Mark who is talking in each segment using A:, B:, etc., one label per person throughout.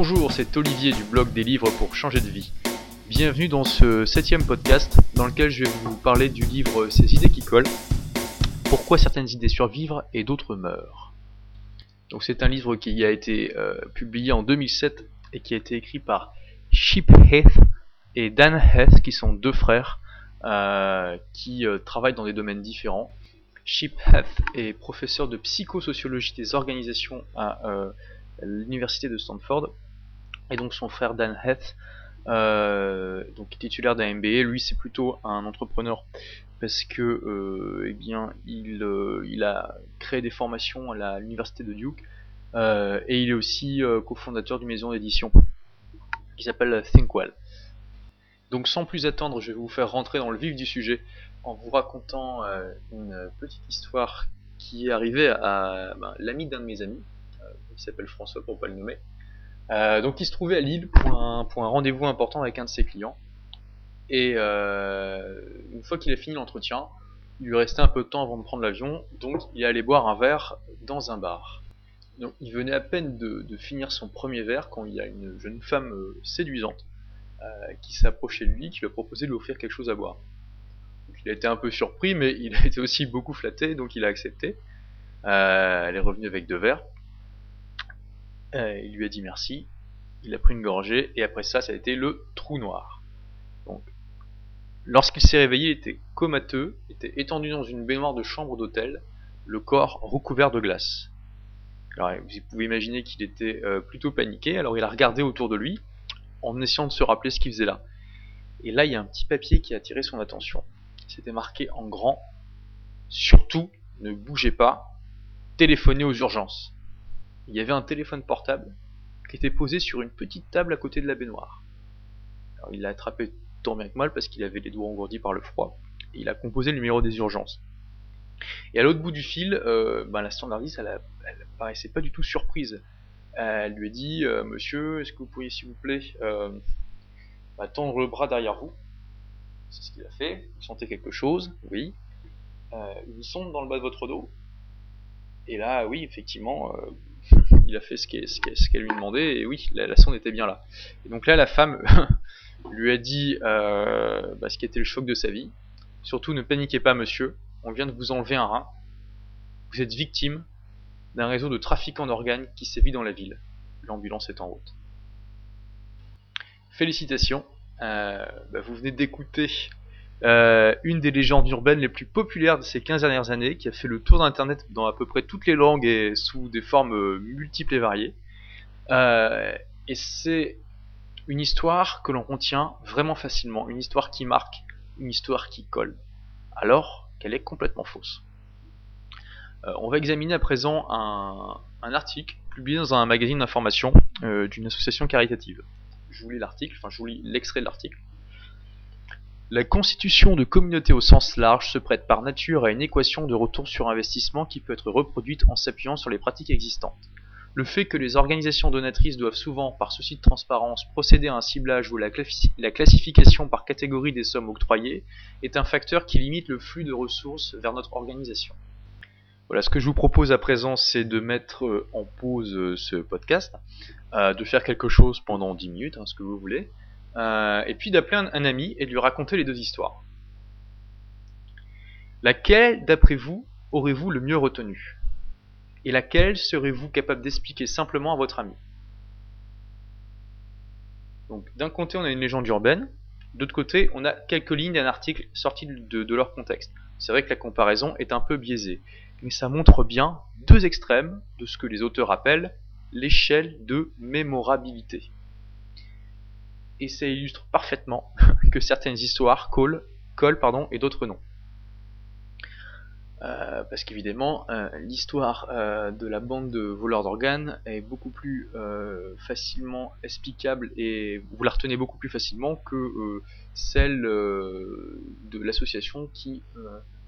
A: Bonjour, c'est Olivier du blog des livres pour changer de vie. Bienvenue dans ce septième podcast dans lequel je vais vous parler du livre Ces idées qui collent. Pourquoi certaines idées survivent et d'autres meurent. C'est un livre qui a été euh, publié en 2007 et qui a été écrit par Chip Heath et Dan Heath qui sont deux frères euh, qui euh, travaillent dans des domaines différents. Chip Heath est professeur de psychosociologie des organisations à l'université de Stanford. Et donc son frère Dan Heath, euh, donc titulaire d'un MBA, lui c'est plutôt un entrepreneur parce que euh, eh bien il, euh, il a créé des formations à l'université de Duke et il est aussi cofondateur d'une maison d'édition qui s'appelle Thinkwell. Donc sans plus attendre, je vais vous faire rentrer dans le vif du sujet en vous racontant une petite histoire qui est arrivée à ben, l'ami d'un de mes amis, qui s'appelle François pour pas le nommer. Euh, donc il se trouvait à Lille pour un, rendez-vous important avec un de ses clients. Et euh, une fois qu'il a fini l'entretien, il lui restait un peu de temps avant de prendre l'avion, donc il est allé boire un verre dans un bar. Donc il venait à peine de, finir son premier verre quand il y a une jeune femme euh, séduisante qui s'est approchée de lui, qui lui a proposé de lui offrir quelque chose à boire. il a été un peu surpris, mais il a été aussi beaucoup flatté, donc il a accepté. elle est revenue avec deux verres. Euh, il lui a dit merci, il a pris une gorgée, et après ça, ça a été le trou noir. Donc, lorsqu'il s'est réveillé, il était comateux, était étendu dans une baignoire de chambre d'hôtel, le corps recouvert de glace. Alors, vous pouvez imaginer qu'il était euh, plutôt paniqué, alors il a regardé autour de lui, en essayant de se rappeler ce qu'il faisait là. Et là, il y a un petit papier qui a attiré son attention. C'était marqué en grand Surtout, ne bougez pas, téléphonez aux urgences il y avait un téléphone portable qui était posé sur une petite table à côté de la baignoire. Alors, il l'a attrapé tant bien que mal parce qu'il avait les doigts engourdis par le froid. Et il a composé le numéro des urgences. Et à l'autre bout du fil, euh, ben, la standardiste, elle, paraissait pas du tout surprise. Elle lui a dit euh, Monsieur, est-ce que vous pourriez, s'il vous plaît, euh, tendre le bras derrière vous? C'est ce qu'il a fait. Vous sentez quelque chose Oui. une sonde dans le bas de votre dos Et là, oui, effectivement, il a fait ce qu'elle lui demandait, et oui, la, sonde était bien là. Et donc là, la femme lui a dit euh, bah, ce qui était le choc de sa vie. Surtout, ne paniquez pas, monsieur, on vient de vous enlever un rein. Vous êtes victime d'un réseau de trafiquants d'organes qui sévit dans la ville. L'ambulance est en route. Félicitations, euh, bah, vous venez d'écouter euh, une des légendes urbaines les plus populaires de ces 15 dernières années, qui a fait le tour d'internet dans à peu près toutes les langues et sous des formes euh, multiples et variées. Euh, et c'est une histoire que l'on retient vraiment facilement, une histoire qui marque, une histoire qui colle, alors qu'elle est complètement fausse. on va examiner à présent un, un, article publié dans un magazine d'information d'une association caritative. Je vous lis l'article, enfin je vous lis l'extrait de l'article. La constitution de communautés au sens large se prête par nature à une équation de retour sur investissement qui peut être reproduite en s'appuyant sur les pratiques existantes. Le fait que les organisations donatrices doivent souvent, par souci de transparence, procéder à un ciblage ou la, la classification par catégorie des sommes octroyées est un facteur qui limite le flux de ressources vers notre organisation. Voilà, ce que je vous propose à présent, c'est de mettre euh, en pause euh, ce podcast, euh, de faire quelque chose pendant 10 minutes, hein, ce que vous voulez, euh, et puis d'appeler un, ami et de lui raconter les deux histoires. Laquelle, d'après vous, aurez-vous le mieux retenu? Et laquelle serez-vous capable d'expliquer simplement à votre ami? Donc d'un côté on a une légende urbaine, d'autre côté on a quelques lignes d'un article sorti de, de leur contexte. C'est vrai que la comparaison est un peu biaisée, mais ça montre bien deux extrêmes de ce que les auteurs appellent l'échelle de mémorabilité et ça illustre parfaitement que certaines histoires collent, collent pardon, et d'autres non. Euh, parce qu'évidemment, euh, l'histoire euh, de la bande de voleurs d'organes est beaucoup plus facilement explicable et vous la retenez beaucoup plus facilement que celle de l'association qui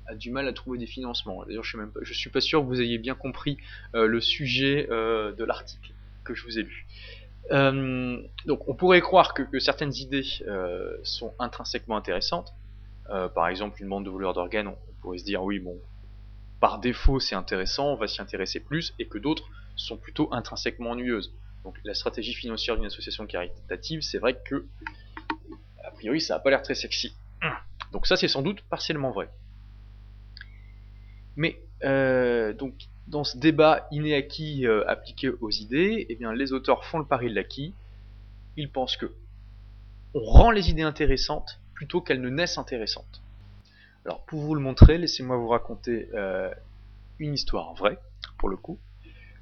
A: a du mal à trouver des financements. D'ailleurs, je ne suis pas sûr que vous ayez bien compris le sujet de l'article que je vous ai lu. Euh, donc on pourrait croire que, certaines idées euh, sont intrinsèquement intéressantes. Euh, par exemple, une bande de voleurs d'organes, on, pourrait se dire oui, bon, par défaut c'est intéressant, on va s'y intéresser plus, et que d'autres sont plutôt intrinsèquement ennuyeuses. donc la stratégie financière d'une association caritative, c'est vrai que, a priori, ça n'a pas l'air très sexy. Donc ça, c'est sans doute partiellement vrai. Mais donc dans ce débat inné-acquis euh, appliqué aux idées, eh bien, les auteurs font le pari de l'acquis. Ils pensent que on rend les idées intéressantes plutôt qu'elles ne naissent intéressantes. Alors pour vous le montrer, laissez-moi vous raconter euh, une histoire vraie, pour le coup.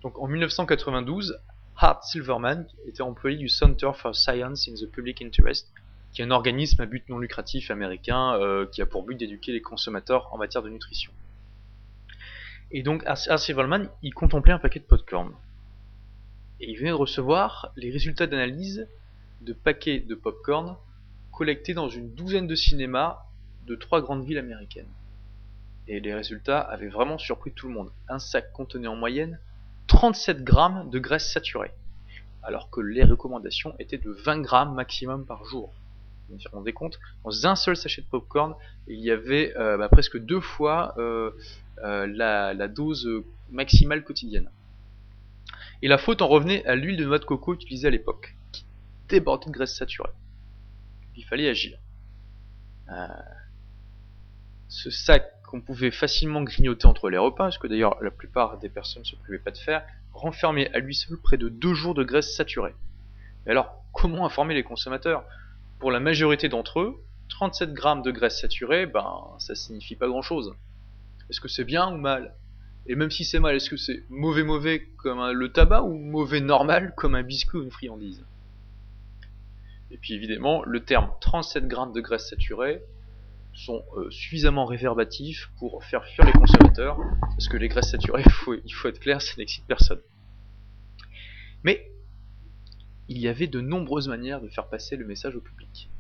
A: Donc en 1992, Hart Silverman était employé du Center for Science in the Public Interest, qui est un organisme à but non lucratif américain qui a pour but d'éduquer les consommateurs en matière de nutrition. Et donc R.C. Volman, il contemplait un paquet de popcorn. Et il venait de recevoir les résultats d'analyse de paquets de popcorn collectés dans une douzaine de cinémas de trois grandes villes américaines. Et les résultats avaient vraiment surpris tout le monde. Un sac contenait en moyenne 37 grammes de graisse saturée, alors que les recommandations étaient de 20 grammes maximum par jour. Vous vous rendez compte Dans un seul sachet de popcorn, il y avait euh, bah, presque deux fois euh, euh, la, dose maximale quotidienne. Et la faute en revenait à l'huile de noix de coco utilisée à l'époque, qui débordait de graisse saturée. Il fallait agir. Ce sac qu'on pouvait facilement grignoter entre les repas, ce que d'ailleurs la plupart des personnes ne se privaient pas de faire, renfermait à lui seul près de deux jours de graisse saturée. Mais alors, comment informer les consommateurs? Pour la majorité d'entre eux, 37 grammes de graisse saturée, ben, ça signifie pas grand chose. Est-ce que c'est bien ou mal? Et même si c'est mal, est-ce que c'est mauvais mauvais comme le tabac ou mauvais normal comme un biscuit ou une friandise? Et puis évidemment, le terme 37 grammes de graisse saturée sont euh, suffisamment réverbatifs pour faire fuir les consommateurs, parce que les graisses saturées, il faut, il faut être clair, ça n'excite personne. Mais il y avait de nombreuses manières de faire passer le message au public.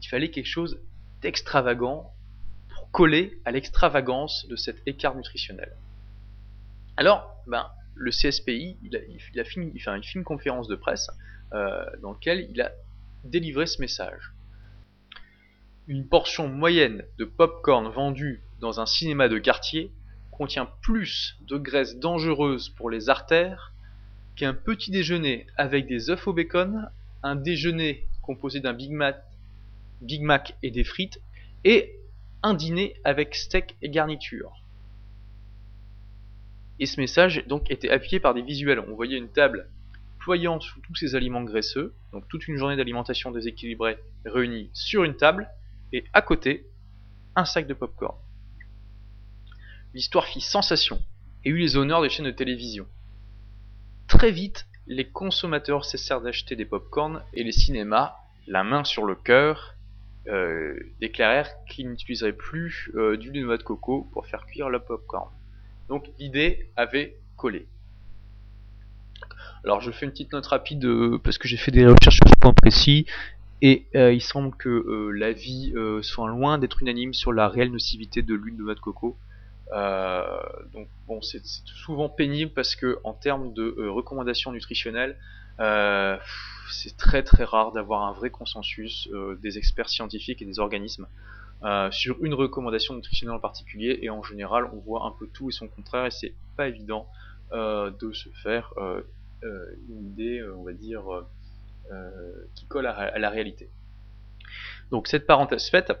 A: Il fallait quelque chose d'extravagant coller à l'extravagance de cet écart nutritionnel. Alors, ben, le CSPI, il a, fait, une, une conférence de presse euh, dans laquelle il a délivré ce message. Une portion moyenne de pop-corn vendue dans un cinéma de quartier contient plus de graisse dangereuse pour les artères qu'un petit déjeuner avec des œufs au bacon, un déjeuner composé d'un Big Mac, et des frites, et un dîner avec steak et garniture. Et ce message donc était appuyé par des visuels. On voyait une table ployant sous tous ces aliments graisseux, donc toute une journée d'alimentation déséquilibrée réunie sur une table, et à côté, un sac de popcorn. L'histoire fit sensation et eut les honneurs des chaînes de télévision. Très vite, les consommateurs cessèrent d'acheter des popcorns et les cinémas, la main sur le cœur, euh, déclarèrent qu'ils n'utiliseraient plus euh, lait de noix de coco pour faire cuire le popcorn. Donc l'idée avait collé. Alors je fais une petite note rapide euh, parce que j'ai fait des recherches sur ce point précis et il semble que l'avis soit loin d'être unanime sur la réelle nocivité de l'huile de noix de coco. Donc bon, c'est souvent pénible parce que en termes de recommandations nutritionnelles, c'est très très rare d'avoir un vrai consensus euh, des experts scientifiques et des organismes euh, sur une recommandation nutritionnelle en particulier et en général on voit un peu tout et son contraire et c'est pas évident euh, de se faire une idée on va dire qui colle à, la réalité. Donc cette parenthèse faite,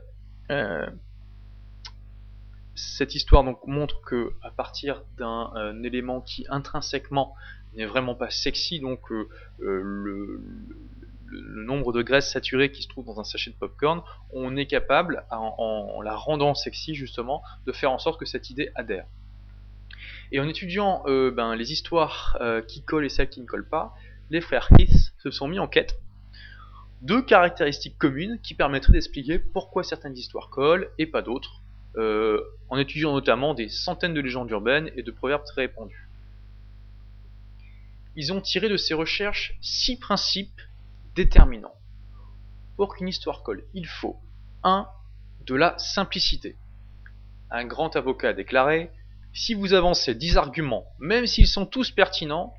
A: cette histoire donc montre que à partir d'un élément qui intrinsèquement n'est vraiment pas sexy, donc euh, euh, le, nombre de graisses saturées qui se trouve dans un sachet de popcorn, on est capable, en, la rendant sexy justement, de faire en sorte que cette idée adhère. Et en étudiant euh, ben, les histoires qui collent et celles qui ne collent pas, les frères Heath se sont mis en quête de caractéristiques communes qui permettraient d'expliquer pourquoi certaines histoires collent et pas d'autres, en étudiant notamment des centaines de légendes urbaines et de proverbes très répandus ils ont tiré de ces recherches six principes déterminants. Pour qu'une histoire colle, il faut 1. De la simplicité. Un grand avocat a déclaré Si vous avancez 10 arguments, même s'ils sont tous pertinents,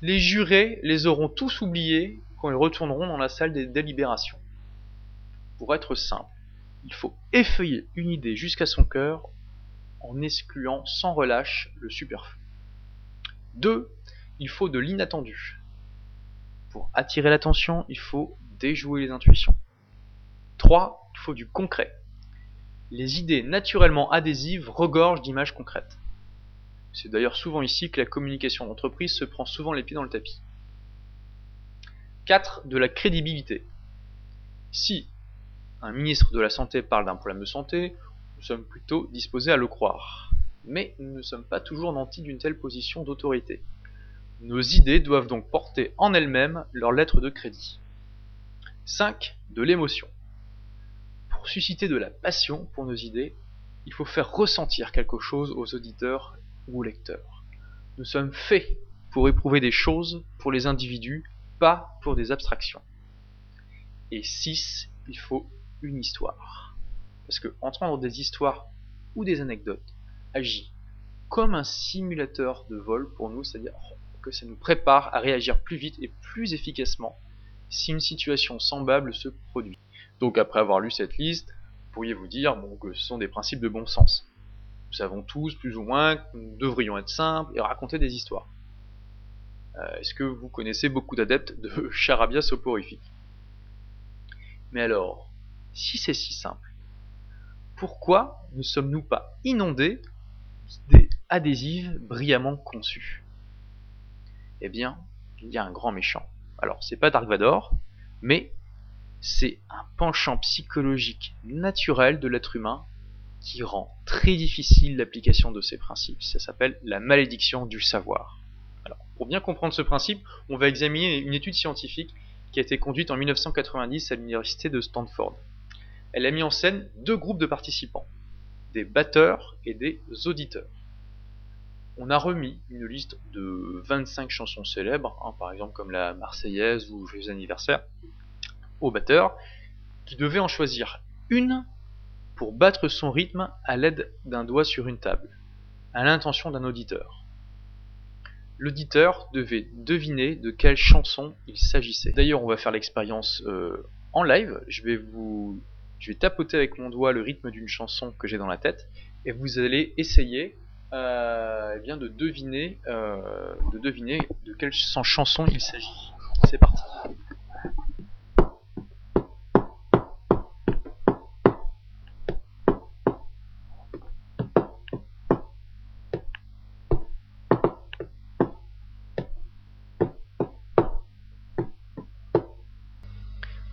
A: les jurés les auront tous oubliés quand ils retourneront dans la salle des délibérations. Pour être simple, il faut effeuiller une idée jusqu'à son cœur en excluant sans relâche le superflu. 2 il faut de l'inattendu. Pour attirer l'attention, il faut déjouer les intuitions. 3. Il faut du concret. Les idées naturellement adhésives regorgent d'images concrètes. C'est d'ailleurs souvent ici que la communication d'entreprise se prend souvent les pieds dans le tapis. 4. De la crédibilité. Si un ministre de la Santé parle d'un problème de santé, nous sommes plutôt disposés à le croire. Mais nous ne sommes pas toujours nantis d'une telle position d'autorité. Nos idées doivent donc porter en elles-mêmes leur lettre de crédit. 5. De l'émotion. Pour susciter de la passion pour nos idées, il faut faire ressentir quelque chose aux auditeurs ou aux lecteurs. Nous sommes faits pour éprouver des choses pour les individus, pas pour des abstractions. Et 6. Il faut une histoire. Parce que entendre des histoires ou des anecdotes agit comme un simulateur de vol pour nous, c'est-à-dire que ça nous prépare à réagir plus vite et plus efficacement si une situation semblable se produit. Donc après avoir lu cette liste, vous pourriez vous dire que ce sont des principes de bon sens. Nous savons tous, plus ou moins, que nous devrions être simples et raconter des histoires. Euh, est-ce que vous connaissez beaucoup d'adeptes de charabia soporifique? Mais alors, si c'est si simple, pourquoi ne sommes-nous pas inondés d'idées adhésives brillamment conçues? Eh bien, il y a un grand méchant. Alors, c'est pas Dark Vador, mais c'est un penchant psychologique naturel de l'être humain qui rend très difficile l'application de ces principes. Ça s'appelle la malédiction du savoir. Alors, pour bien comprendre ce principe, on va examiner une étude scientifique qui a été conduite en 1990 à l'université de Stanford elle a mis en scène deux groupes de participants, des batteurs et des auditeurs. On a remis une liste de 25 chansons célèbres, hein, par exemple comme la Marseillaise ou Joyeux anniversaire, aux batteurs, qui devaient en choisir une pour battre son rythme à l'aide d'un doigt sur une table, à l'intention d'un auditeur. L'auditeur devait deviner de quelle chanson il s'agissait. D'ailleurs, on va faire l'expérience euh, en live. Je vais vous je vais tapoter avec mon doigt le rythme d'une chanson que j'ai dans la tête et vous allez essayer euh, eh de deviner, euh, de deviner de quelle chanson il s'agit. C'est parti.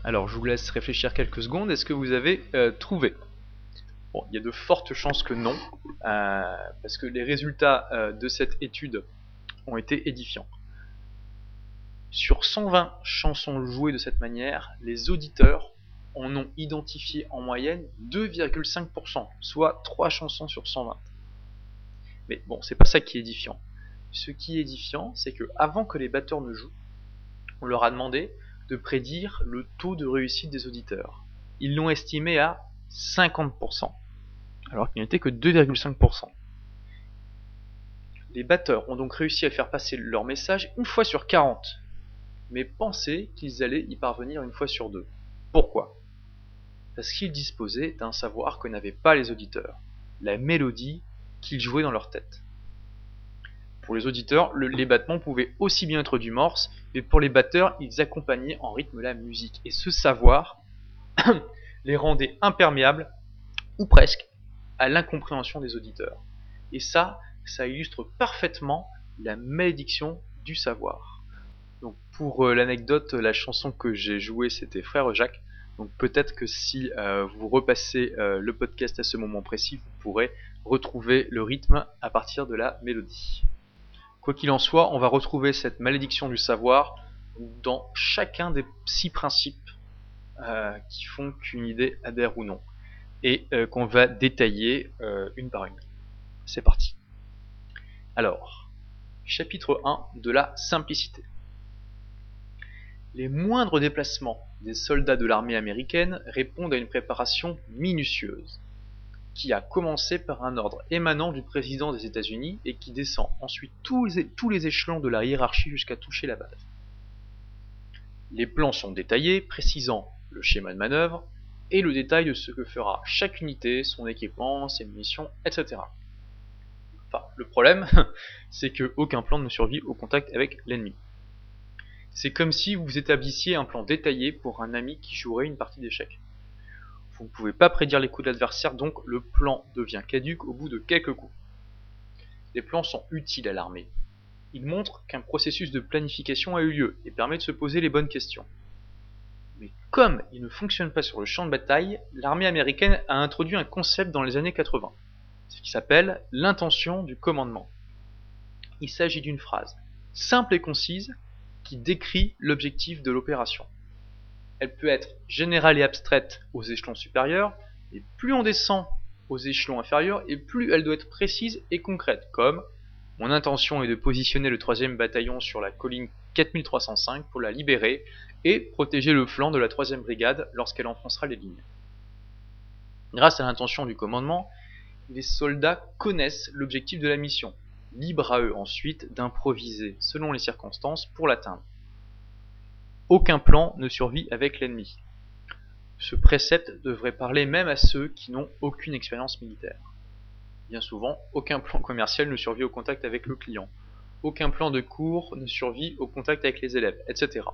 A: Alors je vous laisse réfléchir quelques secondes. Est-ce que vous avez euh, trouvé? Bon, il y a de fortes chances que non, euh, parce que les résultats euh, de cette étude ont été édifiants. Sur 120 chansons jouées de cette manière, les auditeurs en ont identifié en moyenne 2,5%, soit 3 chansons sur 120. Mais bon, c'est pas ça qui est édifiant. Ce qui est édifiant, c'est que avant que les batteurs ne jouent, on leur a demandé de prédire le taux de réussite des auditeurs. Ils l'ont estimé à 50%, alors qu'il n'était que 2,5%. Les batteurs ont donc réussi à faire passer leur message une fois sur 40, mais pensaient qu'ils allaient y parvenir une fois sur deux. Pourquoi? Parce qu'ils disposaient d'un savoir que n'avaient pas les auditeurs, la mélodie qu'ils jouaient dans leur tête. Pour les auditeurs, les battements pouvaient aussi bien être du morse, mais pour les batteurs, ils accompagnaient en rythme la musique. Et ce savoir les rendait imperméables, ou presque, à l'incompréhension des auditeurs. Et ça, ça illustre parfaitement la malédiction du savoir. Donc pour euh, l'anecdote, la chanson que j'ai jouée c'était Frère Jacques. Donc peut-être que si euh, vous repassez euh, le podcast à ce moment précis, vous pourrez retrouver le rythme à partir de la mélodie. Quoi qu'il en soit, on va retrouver cette malédiction du savoir dans chacun des six principes euh, qui font qu'une idée adhère ou non, et euh, qu'on va détailler euh, une par une. C'est parti. Alors, chapitre 1 de la simplicité. Les moindres déplacements des soldats de l'armée américaine répondent à une préparation minutieuse qui a commencé par un ordre émanant du président des États-Unis et qui descend ensuite tous les, échelons de la hiérarchie jusqu'à toucher la base. Les plans sont détaillés, précisant le schéma de manœuvre et le détail de ce que fera chaque unité, son équipement, ses munitions, etc. Enfin, le problème, c'est qu'aucun plan ne survit au contact avec l'ennemi. C'est comme si vous établissiez un plan détaillé pour un ami qui jouerait une partie d'échecs. Vous ne pouvez pas prédire les coups de l'adversaire, donc le plan devient caduque au bout de quelques coups. Les plans sont utiles à l'armée. Ils montrent qu'un processus de planification a eu lieu et permet de se poser les bonnes questions. Mais comme il ne fonctionne pas sur le champ de bataille, l'armée américaine a introduit un concept dans les années 80, ce qui s'appelle l'intention du commandement. Il s'agit d'une phrase simple et concise qui décrit l'objectif de l'opération. Elle peut être générale et abstraite aux échelons supérieurs, et plus on descend aux échelons inférieurs, et plus elle doit être précise et concrète, comme mon intention est de positionner le 3 bataillon sur la colline 4305 pour la libérer et protéger le flanc de la 3 brigade lorsqu'elle enfoncera les lignes. Grâce à l'intention du commandement, les soldats connaissent l'objectif de la mission, libre à eux ensuite d'improviser selon les circonstances pour l'atteindre. Aucun plan ne survit avec l'ennemi. Ce précepte devrait parler même à ceux qui n'ont aucune expérience militaire. Bien souvent, aucun plan commercial ne survit au contact avec le client. Aucun plan de cours ne survit au contact avec les élèves, etc.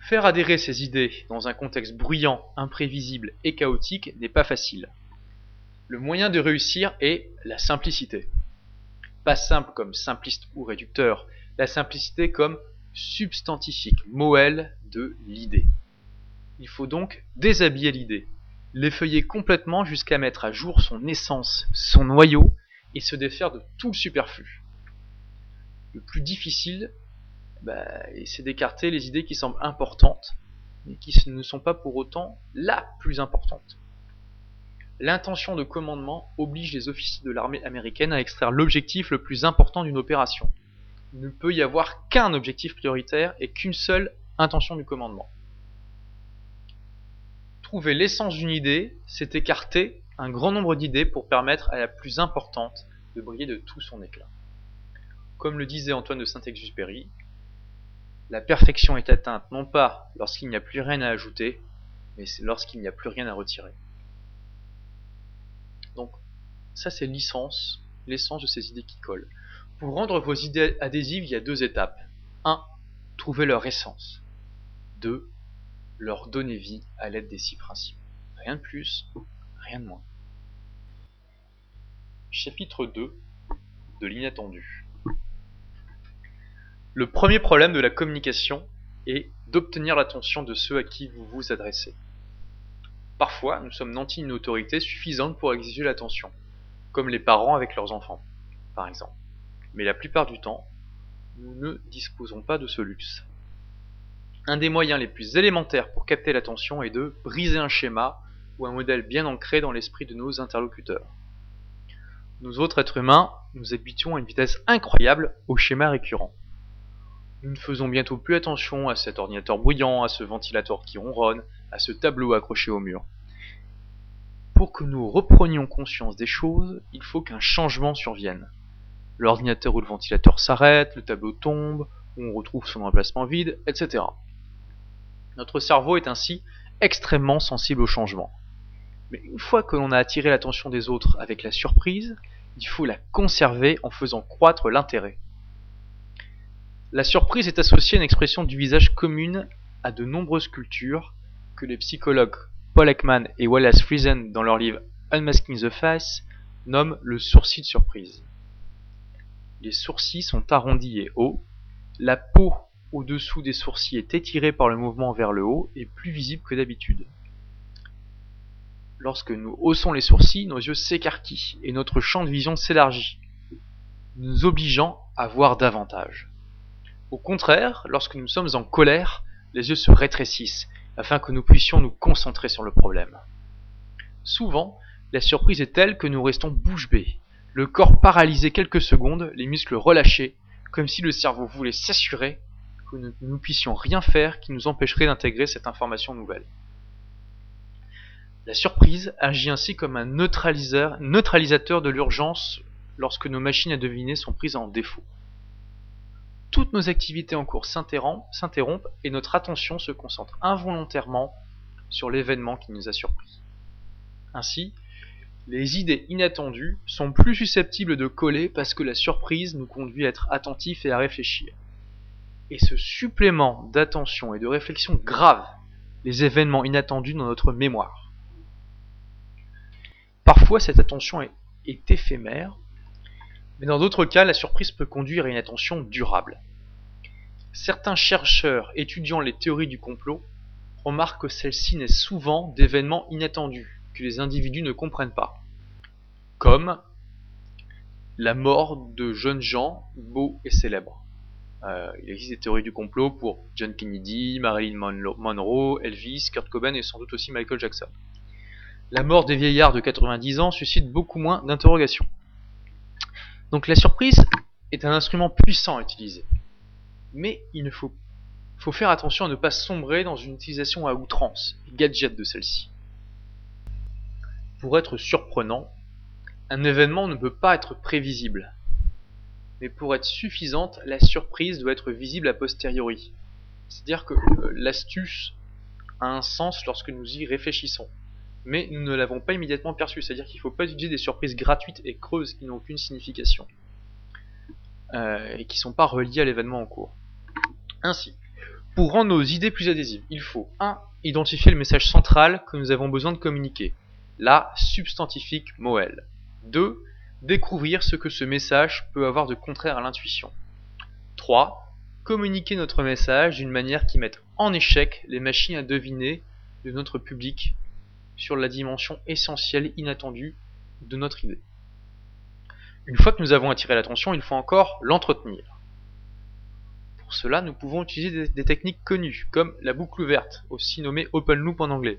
A: Faire adhérer ces idées dans un contexte bruyant, imprévisible et chaotique n'est pas facile. Le moyen de réussir est la simplicité. Pas simple comme simpliste ou réducteur, la simplicité comme substantifique, moelle de l'idée. Il faut donc déshabiller l'idée, l'effeuiller complètement jusqu'à mettre à jour son essence, son noyau, et se défaire de tout le superflu. Le plus difficile, bah, c'est d'écarter les idées qui semblent importantes, mais qui ne sont pas pour autant la plus importante. L'intention de commandement oblige les officiers de l'armée américaine à extraire l'objectif le plus important d'une opération. Ne peut y avoir qu'un objectif prioritaire et qu'une seule intention du commandement. Trouver l'essence d'une idée, c'est écarter un grand nombre d'idées pour permettre à la plus importante de briller de tout son éclat. Comme le disait Antoine de Saint-Exupéry, la perfection est atteinte non pas lorsqu'il n'y a plus rien à ajouter, mais lorsqu'il n'y a plus rien à retirer. Donc, ça c'est l'essence, l'essence de ces idées qui collent. Pour rendre vos idées adhésives, il y a deux étapes. 1. Trouver leur essence. 2. Leur donner vie à l'aide des six principes. Rien de plus, rien de moins. Chapitre 2 de l'inattendu. Le premier problème de la communication est d'obtenir l'attention de ceux à qui vous vous adressez. Parfois, nous sommes nantis d'une autorité suffisante pour exiger l'attention, comme les parents avec leurs enfants, par exemple. Mais la plupart du temps, nous ne disposons pas de ce luxe. Un des moyens les plus élémentaires pour capter l'attention est de briser un schéma ou un modèle bien ancré dans l'esprit de nos interlocuteurs. Nous autres êtres humains, nous habituons à une vitesse incroyable aux schémas récurrents. Nous ne faisons bientôt plus attention à cet ordinateur bruyant, à ce ventilateur qui ronronne, à ce tableau accroché au mur. Pour que nous reprenions conscience des choses, il faut qu'un changement survienne. L'ordinateur ou le ventilateur s'arrête, le tableau tombe, on retrouve son emplacement vide, etc. Notre cerveau est ainsi extrêmement sensible au changement. Mais une fois que l'on a attiré l'attention des autres avec la surprise, il faut la conserver en faisant croître l'intérêt. La surprise est associée à une expression du visage commune à de nombreuses cultures que les psychologues Paul Ekman et Wallace Friesen dans leur livre Unmasking the Face nomment le sourcil de surprise. Les sourcils sont arrondis et hauts, la peau au-dessous des sourcils est étirée par le mouvement vers le haut et plus visible que d'habitude. Lorsque nous haussons les sourcils, nos yeux s'écarquillent et notre champ de vision s'élargit, nous obligeant à voir davantage. Au contraire, lorsque nous sommes en colère, les yeux se rétrécissent afin que nous puissions nous concentrer sur le problème. Souvent, la surprise est telle que nous restons bouche bée, le corps paralysé quelques secondes, les muscles relâchés, comme si le cerveau voulait s'assurer que nous ne puissions rien faire qui nous empêcherait d'intégrer cette information nouvelle. La surprise agit ainsi comme un neutralisateur de l'urgence lorsque nos machines à deviner sont prises en défaut toutes nos activités en cours s'interrompent et notre attention se concentre involontairement sur l'événement qui nous a surpris. Ainsi, les idées inattendues sont plus susceptibles de coller parce que la surprise nous conduit à être attentifs et à réfléchir. et ce supplément d'attention et de réflexion grave les événements inattendus dans notre mémoire. Parfois cette attention est, éphémère, mais dans d'autres cas la surprise peut conduire à une attention durable. Certains chercheurs étudiant les théories du complot remarquent que celle-ci naît souvent d'événements inattendus que les individus ne comprennent pas, comme la mort de jeunes gens beaux et célèbres. Euh, il existe des théories du complot pour John Kennedy, Marilyn Monroe, Elvis, Kurt Cobain et sans doute aussi Michael Jackson. La mort des vieillards de 90 ans suscite beaucoup moins d'interrogations. Donc la surprise est un instrument puissant à utiliser. Mais il faut, faut faire attention à ne pas sombrer dans une utilisation à outrance et gadget de celle-ci. Pour être surprenant, un événement ne peut pas être prévisible. Mais pour être suffisante, la surprise doit être visible a posteriori. C'est-à-dire que euh, l'astuce a un sens lorsque nous y réfléchissons. Mais nous ne l'avons pas immédiatement perçu. C'est-à-dire qu'il ne faut pas utiliser des surprises gratuites et creuses qui n'ont aucune signification. Euh, et qui ne sont pas reliées à l'événement en cours. Ainsi, pour rendre nos idées plus adhésives, il faut 1. Identifier le message central que nous avons besoin de communiquer. La substantifique Moël. 2. Découvrir ce que ce message peut avoir de contraire à l'intuition. 3. Communiquer notre message d'une manière qui mette en échec les machines à deviner de notre public sur la dimension essentielle inattendue de notre idée. Une fois que nous avons attiré l'attention, il faut encore l'entretenir. Pour cela, nous pouvons utiliser des, techniques connues, comme la boucle ouverte, aussi nommée open loop en anglais.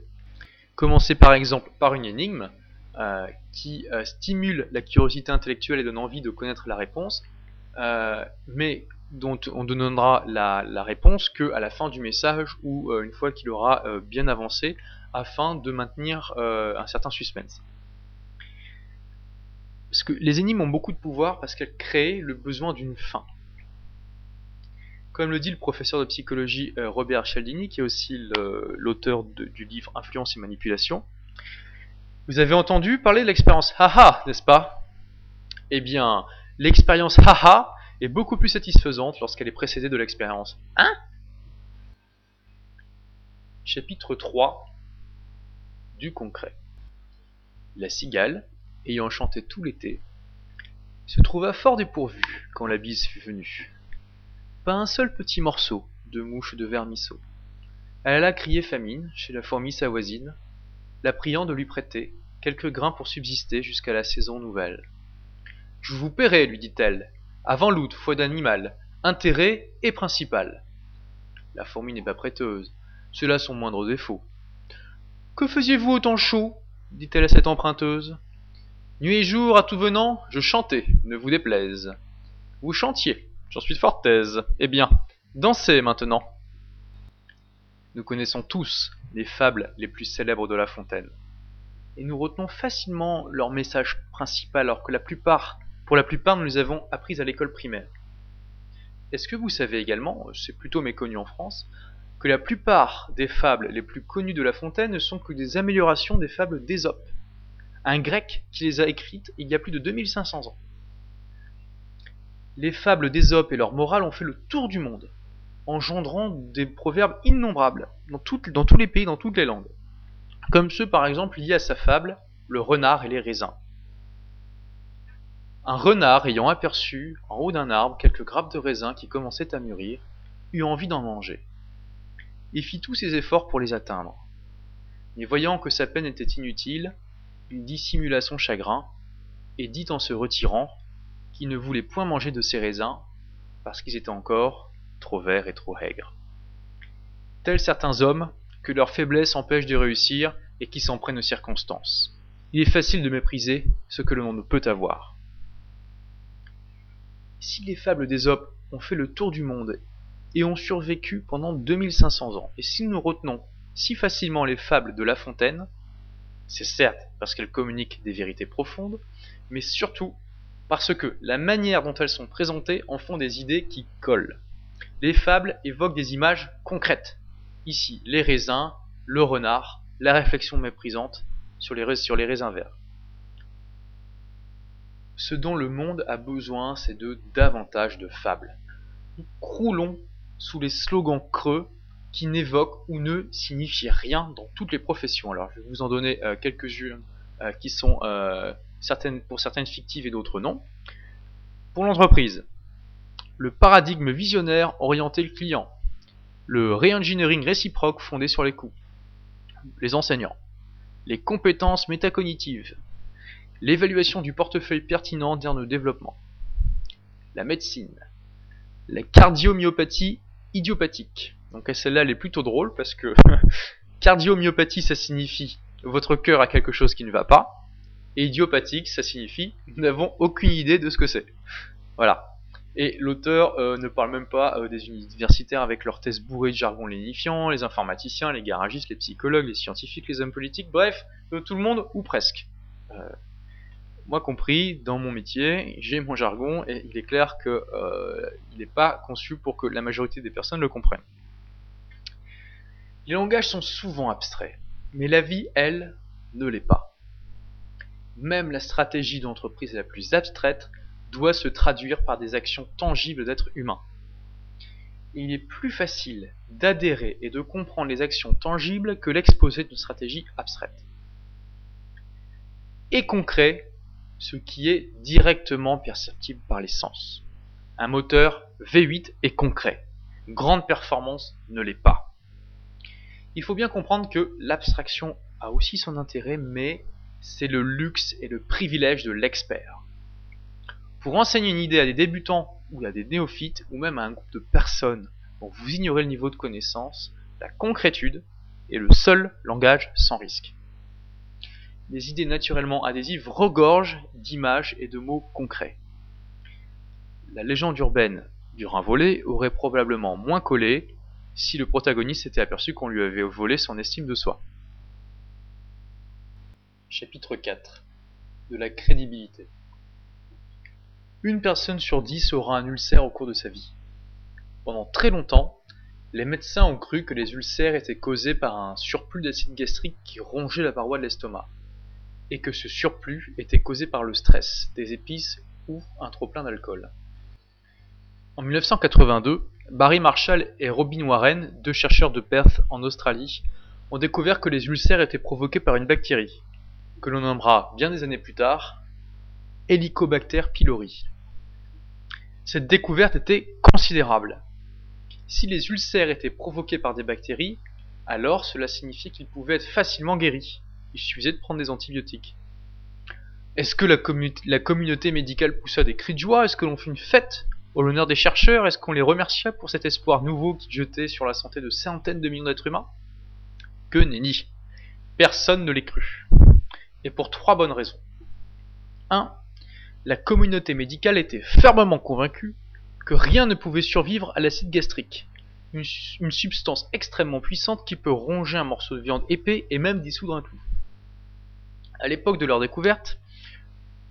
A: Commencer par exemple par une énigme, euh, qui euh, stimule la curiosité intellectuelle et donne envie de connaître la réponse, euh, mais dont on ne donnera la, la réponse qu'à la fin du message ou une fois qu'il aura bien avancé afin de maintenir un certain suspense. Parce que les énigmes ont beaucoup de pouvoir parce qu'elles créent le besoin d'une fin. Comme le dit le professeur de psychologie Robert Cialdini, qui est aussi l'auteur du livre Influence et Manipulation, vous avez entendu parler de l'expérience haha, n'est-ce pas? Eh bien, l'expérience haha est beaucoup plus satisfaisante lorsqu'elle est précédée de l'expérience hein? Chapitre 3 Du concret. La cigale, ayant chanté tout l'été, se trouva fort dépourvue quand la bise fut venue. Pas un seul petit morceau de mouche de vermisseau. Elle alla crier famine chez la fourmi sa voisine, la priant de lui prêter quelques grains pour subsister jusqu'à la saison nouvelle. Je vous paierai, lui dit-elle, avant l'août, foi d'animal, intérêt et principal. La fourmi n'est pas prêteuse, c'est là son moindre défaut. Que faisiez-vous autant chaud? dit-elle à cette emprunteuse. Nuit et jour, à tout venant, je chantais, ne vous déplaise. Vous chantiez, j'en suis fort aise. Eh bien, dansez maintenant. Nous connaissons tous les fables les plus célèbres de La Fontaine. Et nous retenons facilement leur message principal alors que la plupart, pour la plupart nous les avons apprises à l'école primaire. Est-ce que vous savez également, c'est plutôt méconnu en France, que la plupart des fables les plus connues de La Fontaine ne sont que des améliorations des fables d'Ésope, un grec qui les a écrites il y a plus de 2500 ans. Les fables d'Ésope et leur morale ont fait le tour du monde, engendrant des proverbes innombrables dans, dans tous les pays, dans toutes les langues. Comme ceux par exemple liés à sa fable, le renard et les raisins. Un renard ayant aperçu en haut d'un arbre quelques grappes de raisins qui commençaient à mûrir, eut envie d'en manger, et fit tous ses efforts pour les atteindre. Mais voyant que sa peine était inutile, il dissimula son chagrin, et dit en se retirant qu'il ne voulait point manger de ces raisins, parce qu'ils étaient encore trop verts et trop aigres. Tels certains hommes, que leur faiblesse empêche de réussir et qui s'en prennent aux circonstances. Il est facile de mépriser ce que l'on ne peut avoir. Si les fables d'Ésope ont fait le tour du monde et ont survécu pendant 2500 ans, et si nous retenons si facilement les fables de La Fontaine, c'est certes parce qu'elles communiquent des vérités profondes, mais surtout parce que la manière dont elles sont présentées en font des idées qui collent. Les fables évoquent des images concrètes. Ici, les raisins, le renard, la réflexion méprisante sur les, raisins verts. Ce dont le monde a besoin, c'est de davantage de fables. Nous croulons sous les slogans creux qui n'évoquent ou ne signifient rien dans toutes les professions. Alors je vais vous en donner euh, quelques-unes euh, qui sont euh, pour certaines fictives et d'autres non. Pour l'entreprise, le paradigme visionnaire orienté le client, le re-engineering réciproque fondé sur les coûts, les enseignants, les compétences métacognitives, l'évaluation du portefeuille pertinent dans développement, la médecine, la cardiomyopathie idiopathique. Donc celle-là, elle est plutôt drôle parce que cardiomyopathie, ça signifie votre cœur a quelque chose qui ne va pas. Et idiopathique, ça signifie nous n'avons aucune idée de ce que c'est. Voilà. Et l'auteur euh, ne parle même pas euh, des universitaires avec leurs tests bourrés de jargon lénifiant, les informaticiens, les garagistes, les psychologues, les scientifiques, les hommes politiques, bref, de tout le monde ou presque. Euh, moi compris, dans mon métier, j'ai mon jargon et il est clair qu'il n'est pas conçu pour que la majorité des personnes le comprennent. Les langages sont souvent abstraits, mais la vie, elle, ne l'est pas. Même la stratégie d'entreprise la plus abstraite doit se traduire par des actions tangibles d'êtres humains. Il est plus facile d'adhérer et de comprendre les actions tangibles que l'exposé d'une stratégie abstraite. Et concret, ce qui est directement perceptible par les sens. Un moteur V8 est concret. Grande performance ne l'est pas. Il faut bien comprendre que l'abstraction a aussi son intérêt, mais c'est le luxe et le privilège de l'expert. Pour enseigner une idée à des débutants ou à des néophytes, ou même à un groupe de personnes dont vous ignorez le niveau de connaissance, la concrétude est le seul langage sans risque. Les idées naturellement adhésives regorgent d'images et de mots concrets. La légende urbaine du rein volé aurait probablement moins collé si le protagoniste s'était aperçu qu'on lui avait volé son estime de soi. Chapitre 4 De la crédibilité Une personne sur dix aura un ulcère au cours de sa vie. Pendant très longtemps, les médecins ont cru que les ulcères étaient causés par un surplus d'acide gastrique qui rongeait la paroi de l'estomac, et que ce surplus était causé par le stress, des épices ou un trop-plein d'alcool. En 1982, Barry Marshall et Robin Warren, deux chercheurs de Perth en Australie, ont découvert que les ulcères étaient provoqués par une bactérie, que l'on nommera bien des années plus tard Helicobacter pylori. Cette découverte était considérable. Si les ulcères étaient provoqués par des bactéries, alors cela signifiait qu'ils pouvaient être facilement guéris. Il suffisait de prendre des antibiotiques. Est-ce que la, communauté médicale poussa des cris de joie? Est-ce que l'on fit une fête au l'honneur des chercheurs, est-ce qu'on les remercia pour cet espoir nouveau qui jetait sur la santé de centaines de millions d'êtres humains? Que nenni Personne ne les crut. Et pour trois bonnes raisons. 1. La communauté médicale était fermement convaincue que rien ne pouvait survivre à l'acide gastrique, une, substance extrêmement puissante qui peut ronger un morceau de viande épais et même dissoudre un clou. À l'époque de leur découverte,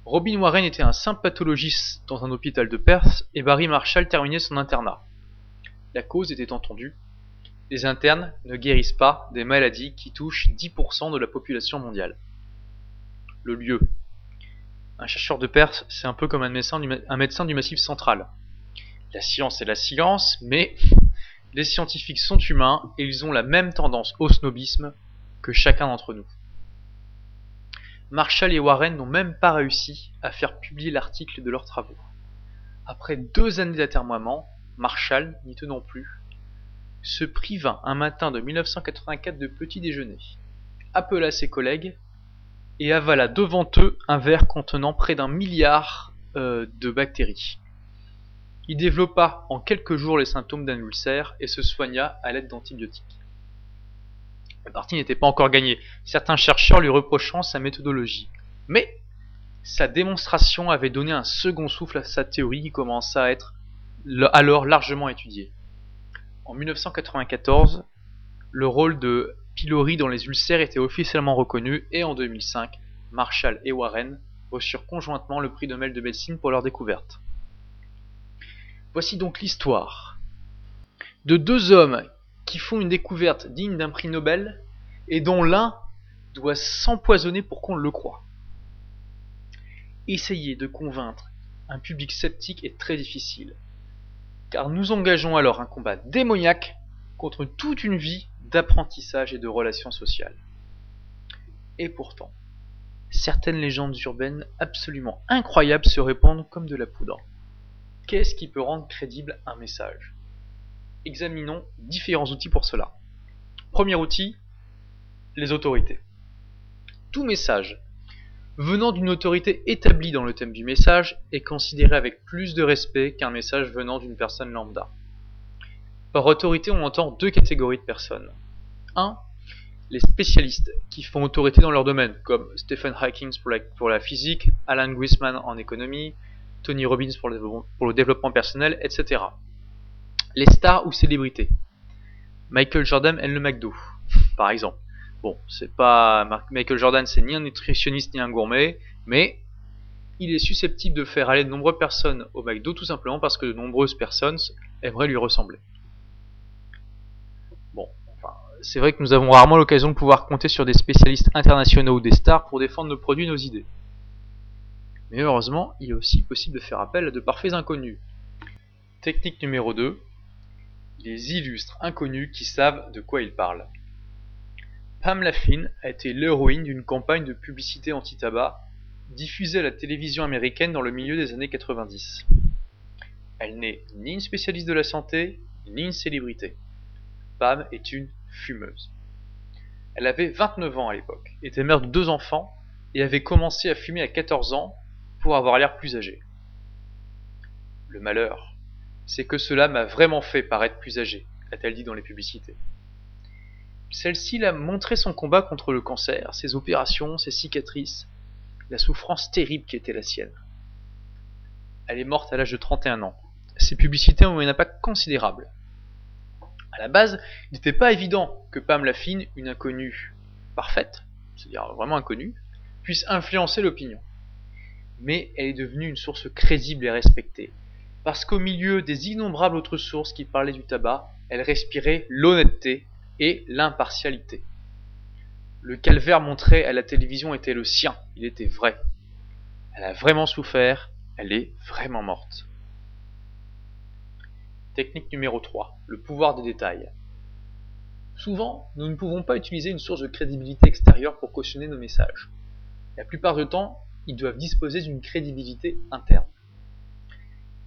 A: Robin Warren était un simple pathologiste dans un hôpital de Perth et Barry Marshall terminait son internat. La cause était entendue. Les internes ne guérissent pas des maladies qui touchent 10% de la population mondiale. Le lieu. Un chercheur de Perth, c'est un peu comme un médecin, du, un médecin du massif central. La science est la science, mais les scientifiques sont humains et ils ont la même tendance au snobisme que chacun d'entre nous. Marshall et Warren n'ont même pas réussi à faire publier l'article de leurs travaux. Après deux années d'atermoiement, Marshall, n'y tenant plus, se priva un matin de 1984 de petit déjeuner, appela ses collègues et avala devant eux un verre contenant près d'un milliard euh, de bactéries. Il développa en quelques jours les symptômes d'un ulcère et se soigna à l'aide d'antibiotiques. La partie n'était pas encore gagnée, certains chercheurs lui reprochant sa méthodologie. Mais sa démonstration avait donné un second souffle à sa théorie qui commença à être alors largement étudiée. En 1994, le rôle de pylori dans les ulcères était officiellement reconnu et en 2005, Marshall et Warren reçurent conjointement le prix Nobel de médecine pour leur découverte. Voici donc l'histoire de deux hommes qui font une découverte digne d'un prix Nobel et dont l'un doit s'empoisonner pour qu'on le croie. Essayer de convaincre un public sceptique est très difficile, car nous engageons alors un combat démoniaque contre toute une vie d'apprentissage et de relations sociales. Et pourtant, certaines légendes urbaines absolument incroyables se répandent comme de la poudre. Qu'est-ce qui peut rendre crédible un message? Examinons différents outils pour cela. Premier outil, les autorités. Tout message venant d'une autorité établie dans le thème du message est considéré avec plus de respect qu'un message venant d'une personne lambda. Par autorité, on entend deux catégories de personnes. 1. Les spécialistes qui font autorité dans leur domaine, comme Stephen Hawking pour la, physique, Alan Grisman en économie, Tony Robbins pour le, développement personnel, etc. Les stars ou célébrités. Michael Jordan et le McDo, par exemple. Bon, c'est pas Michael Jordan, c'est ni un nutritionniste ni un gourmet, mais il est susceptible de faire aller de nombreuses personnes au McDo tout simplement parce que de nombreuses personnes aimeraient lui ressembler. C'est vrai que nous avons rarement l'occasion de pouvoir compter sur des spécialistes internationaux ou des stars pour défendre nos produits, nos idées. Mais heureusement, il est aussi possible de faire appel à de parfaits inconnus. Technique numéro 2. Les illustres inconnus qui savent de quoi ils parlent. Pam Laughlin a été l'héroïne d'une campagne de publicité anti-tabac diffusée à la télévision américaine dans le milieu des années 90. Elle n'est ni une spécialiste de la santé, ni une célébrité. Pam est une fumeuse. Elle avait 29 ans à l'époque, était mère de deux enfants et avait commencé à fumer à 14 ans pour avoir l'air plus âgée. Le malheur, c'est que cela m'a vraiment fait paraître plus âgée, a-t-elle dit dans les publicités. Celle-ci l'a montré son combat contre le cancer, ses opérations, ses cicatrices, la souffrance terrible qui était la sienne. Elle est morte à l'âge de 31 ans. Ses publicités ont eu un impact considérable. À la base, il n'était pas évident que Pam Laffine, une inconnue parfaite, c'est-à-dire vraiment inconnue, puisse influencer l'opinion. Mais elle est devenue une source crédible et respectée, parce qu'au milieu des innombrables autres sources qui parlaient du tabac, elle respirait l'honnêteté et l'impartialité. Le calvaire montré à la télévision était le sien, il était vrai. Elle a vraiment souffert, elle est vraiment morte. Technique numéro 3, le pouvoir des détails. Souvent, nous ne pouvons pas utiliser une source de crédibilité extérieure pour cautionner nos messages. La plupart du temps, ils doivent disposer d'une crédibilité interne.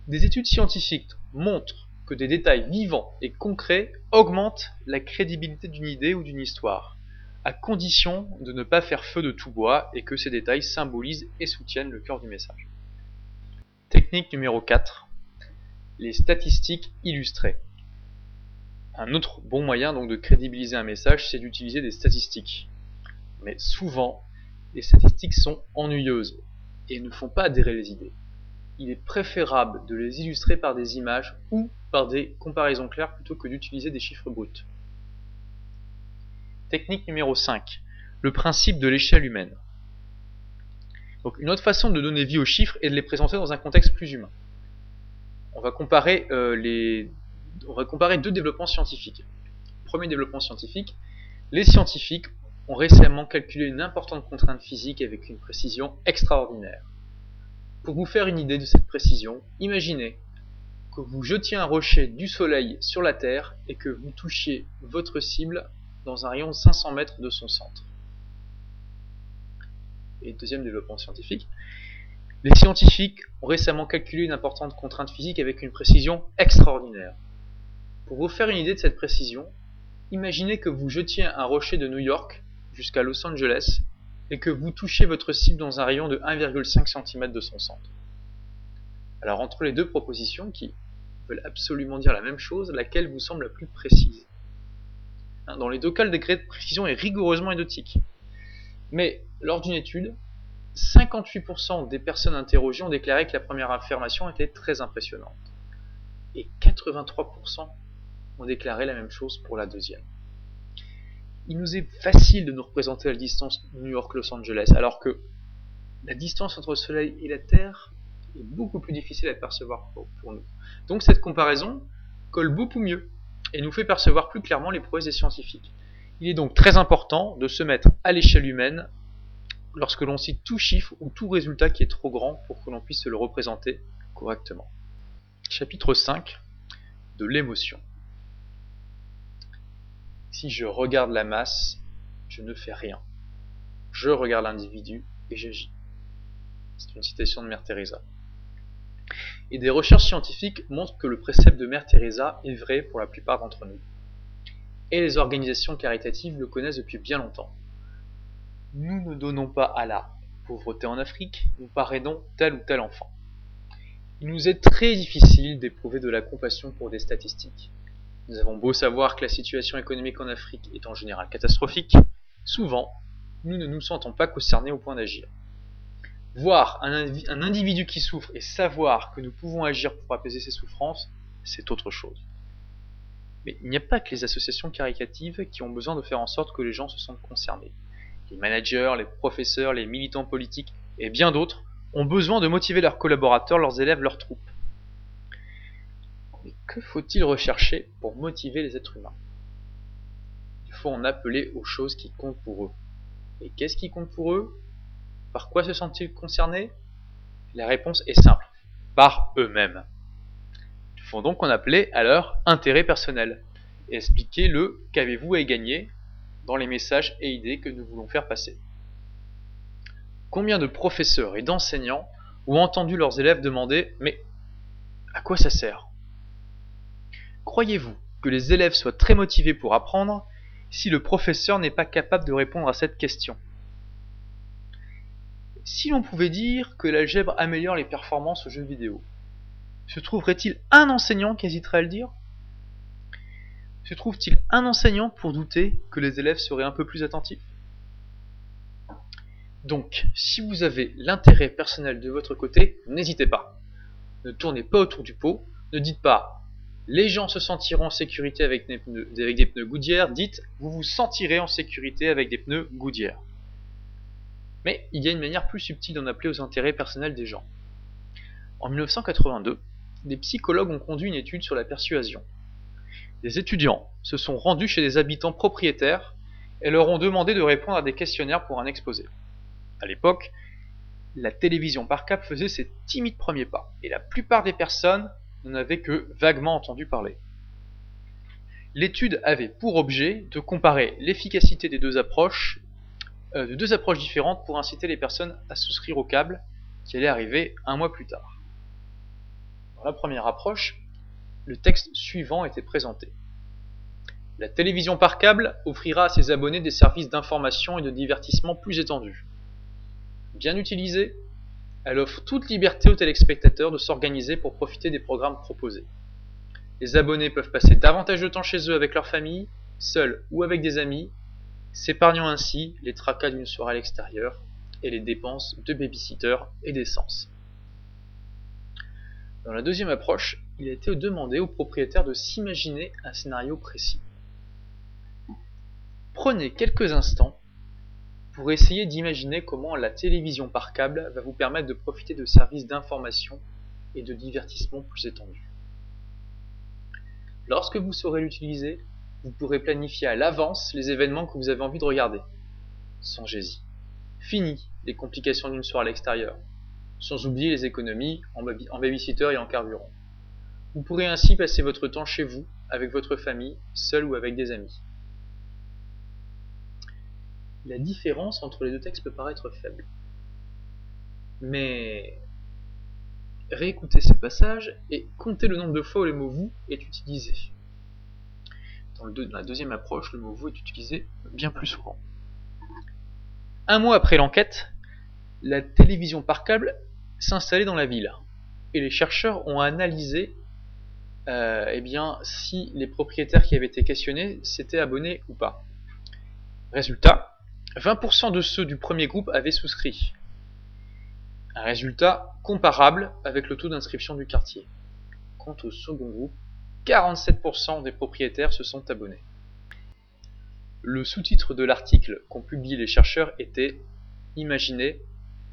A: Des études scientifiques montrent que des détails vivants et concrets augmentent la crédibilité d'une idée ou d'une histoire, à condition de ne pas faire feu de tout bois et que ces détails symbolisent et soutiennent le cœur du message. Technique numéro 4. Les statistiques illustrées. Un autre bon moyen donc de crédibiliser un message, c'est d'utiliser des statistiques. Mais souvent, les statistiques sont ennuyeuses et ne font pas adhérer les idées il est préférable de les illustrer par des images ou par des comparaisons claires plutôt que d'utiliser des chiffres bruts. Technique numéro 5. Le principe de l'échelle humaine. Une autre façon de donner vie aux chiffres est de les présenter dans un contexte plus humain. On va comparer, euh. On va comparer deux développements scientifiques. Premier développement scientifique, les scientifiques ont récemment calculé une importante contrainte physique avec une précision extraordinaire. Pour vous faire une idée de cette précision, imaginez que vous jetiez un rocher du soleil sur la Terre et que vous touchiez votre cible dans un rayon de 500 mètres de son centre. Et deuxième développement scientifique, les scientifiques ont récemment calculé une importante contrainte physique avec une précision extraordinaire. Pour vous faire une idée de cette précision, imaginez que vous jetiez un rocher de New York jusqu'à Los Angeles et que vous touchez votre cible dans un rayon de 1,5 cm de son centre. Alors entre les deux propositions qui veulent absolument dire la même chose, laquelle vous semble la plus précise? Hein, Dans les deux cas, le degré de précision est rigoureusement identique. Mais lors d'une étude, 58% des personnes interrogées ont déclaré que la première affirmation était très impressionnante. Et 83% ont déclaré la même chose pour la deuxième il nous est facile de nous représenter la distance New York-Los Angeles, alors que la distance entre le Soleil et la Terre est beaucoup plus difficile à percevoir pour, nous. Donc cette comparaison colle beaucoup mieux et nous fait percevoir plus clairement les prouesses des scientifiques. Il est donc très important de se mettre à l'échelle humaine lorsque l'on cite tout chiffre ou tout résultat qui est trop grand pour que l'on puisse se le représenter correctement. Chapitre 5 de l'émotion. Si je regarde la masse, je ne fais rien. Je regarde l'individu et j'agis. C'est une citation de Mère Teresa. Et des recherches scientifiques montrent que le précepte de Mère Teresa est vrai pour la plupart d'entre nous. Et les organisations caritatives le connaissent depuis bien longtemps. Nous ne donnons pas à la pauvreté en Afrique, nous parrainons tel ou tel enfant. Il nous est très difficile d'éprouver de la compassion pour des statistiques. Nous avons beau savoir que la situation économique en Afrique est en général catastrophique, souvent, nous ne nous sentons pas concernés au point d'agir. Voir un, individu qui souffre et savoir que nous pouvons agir pour apaiser ses souffrances, c'est autre chose. Mais il n'y a pas que les associations caricatives qui ont besoin de faire en sorte que les gens se sentent concernés. Les managers, les professeurs, les militants politiques et bien d'autres ont besoin de motiver leurs collaborateurs, leurs élèves, leurs troupes. Mais que faut-il rechercher pour motiver les êtres humains? Il faut en appeler aux choses qui comptent pour eux. Et qu'est-ce qui compte pour eux? Par quoi se sentent-ils concernés? La réponse est simple. Par eux-mêmes. Il faut donc en appeler à leur intérêt personnel et expliquer le qu'avez-vous à y gagner? Dans les messages et idées que nous voulons faire passer. Combien de professeurs et d'enseignants ont entendu leurs élèves demander Mais à quoi ça sert? Croyez-vous que les élèves soient très motivés pour apprendre si le professeur n'est pas capable de répondre à cette question? Si l'on pouvait dire que l'algèbre améliore les performances aux jeux vidéo, se trouverait-il un enseignant qui hésiterait à le dire? Se trouve-t-il un enseignant pour douter que les élèves seraient un peu plus attentifs? Donc, si vous avez l'intérêt personnel de votre côté, n'hésitez pas. Ne tournez pas autour du pot, ne dites pas les gens se sentiront en sécurité avec des pneus, avec dites vous vous sentirez en sécurité avec des pneus Goodyear. Mais il y a une manière plus subtile d'en appeler aux intérêts personnels des gens. En 1982, des psychologues ont conduit une étude sur la persuasion. Des étudiants se sont rendus chez des habitants propriétaires et leur ont demandé de répondre à des questionnaires pour un exposé. À l'époque, la télévision par câble faisait ses timides premiers pas, et la plupart des personnes n'en avaient que vaguement entendu parler. L'étude avait pour objet de comparer l'efficacité des deux approches, euh, de deux approches différentes pour inciter les personnes à souscrire au câble qui allait arriver un mois plus tard. Dans la première approche, le texte suivant était présenté. La télévision par câble offrira à ses abonnés des services d'information et de divertissement plus étendus. Bien utilisée, elle offre toute liberté aux téléspectateurs de s'organiser pour profiter des programmes proposés. Les abonnés peuvent passer davantage de temps chez eux avec leur famille, seuls ou avec des amis, s'épargnant ainsi les tracas d'une soirée à l'extérieur et les dépenses de babysitter et d'essence. Dans la deuxième approche, il a été demandé aux propriétaires de s'imaginer un scénario précis. Prenez quelques instants pour essayer d'imaginer comment la télévision par câble va vous permettre de profiter de services d'information et de divertissement plus étendus. Lorsque vous saurez l'utiliser, vous pourrez planifier à l'avance les événements que vous avez envie de regarder. Songez-y. Fini les complications d'une soirée à l'extérieur, sans oublier les économies en, babysitter et en carburant. Vous pourrez ainsi passer votre temps chez vous, avec votre famille, seul ou avec des amis la différence entre les deux textes peut paraître faible. Mais réécoutez ces passages et comptez le nombre de fois où le mot vous est utilisé. Dans, la deuxième approche, le mot vous est utilisé bien plus souvent. Un mois après l'enquête, la télévision par câble s'installait dans la ville et les chercheurs ont analysé euh, eh bien, si les propriétaires qui avaient été questionnés s'étaient abonnés ou pas. Résultat, 20% de ceux du premier groupe avaient souscrit. Un résultat comparable avec le taux d'inscription du quartier. Quant au second groupe, 47% des propriétaires se sont abonnés. Le sous-titre de l'article qu'ont publié les chercheurs était Imaginez,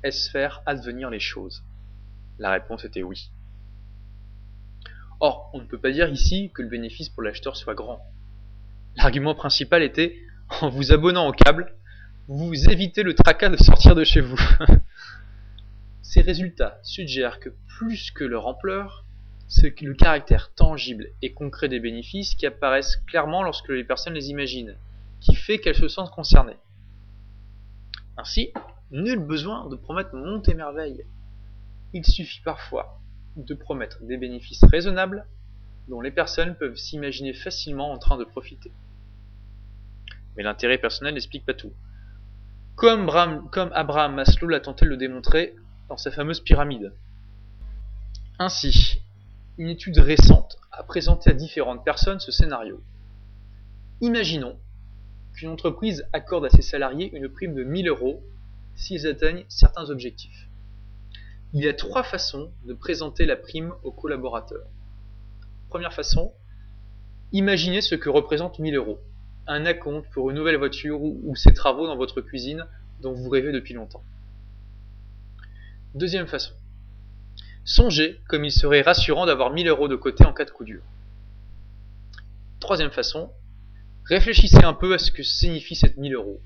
A: est-ce faire advenir les choses? La réponse était oui. Or, on ne peut pas dire ici que le bénéfice pour l'acheteur soit grand. L'argument principal était en vous abonnant au câble, vous évitez le tracas de sortir de chez vous. Ces résultats suggèrent que plus que leur ampleur, c'est le caractère tangible et concret des bénéfices qui apparaissent clairement lorsque les personnes les imaginent, qui fait qu'elles se sentent concernées. Ainsi, nul besoin de promettre monte et merveille. Il suffit parfois de promettre des bénéfices raisonnables dont les personnes peuvent s'imaginer facilement en train de profiter. Mais l'intérêt personnel n'explique pas tout. Comme, Abraham Maslow l'a tenté de le démontrer dans sa fameuse pyramide. Ainsi, une étude récente a présenté à différentes personnes ce scénario. Imaginons qu'une entreprise accorde à ses salariés une prime de 1000 euros s'ils atteignent certains objectifs. Il y a trois façons de présenter la prime aux collaborateurs. Première façon, imaginez ce que représente 1000 euros. Un acompte pour une nouvelle voiture ou, ces travaux dans votre cuisine dont vous rêvez depuis longtemps. Deuxième façon, songez comme il serait rassurant d'avoir 1000 euros de côté en cas de coup dur. Troisième façon, réfléchissez un peu à ce que signifie cette 1000 euros.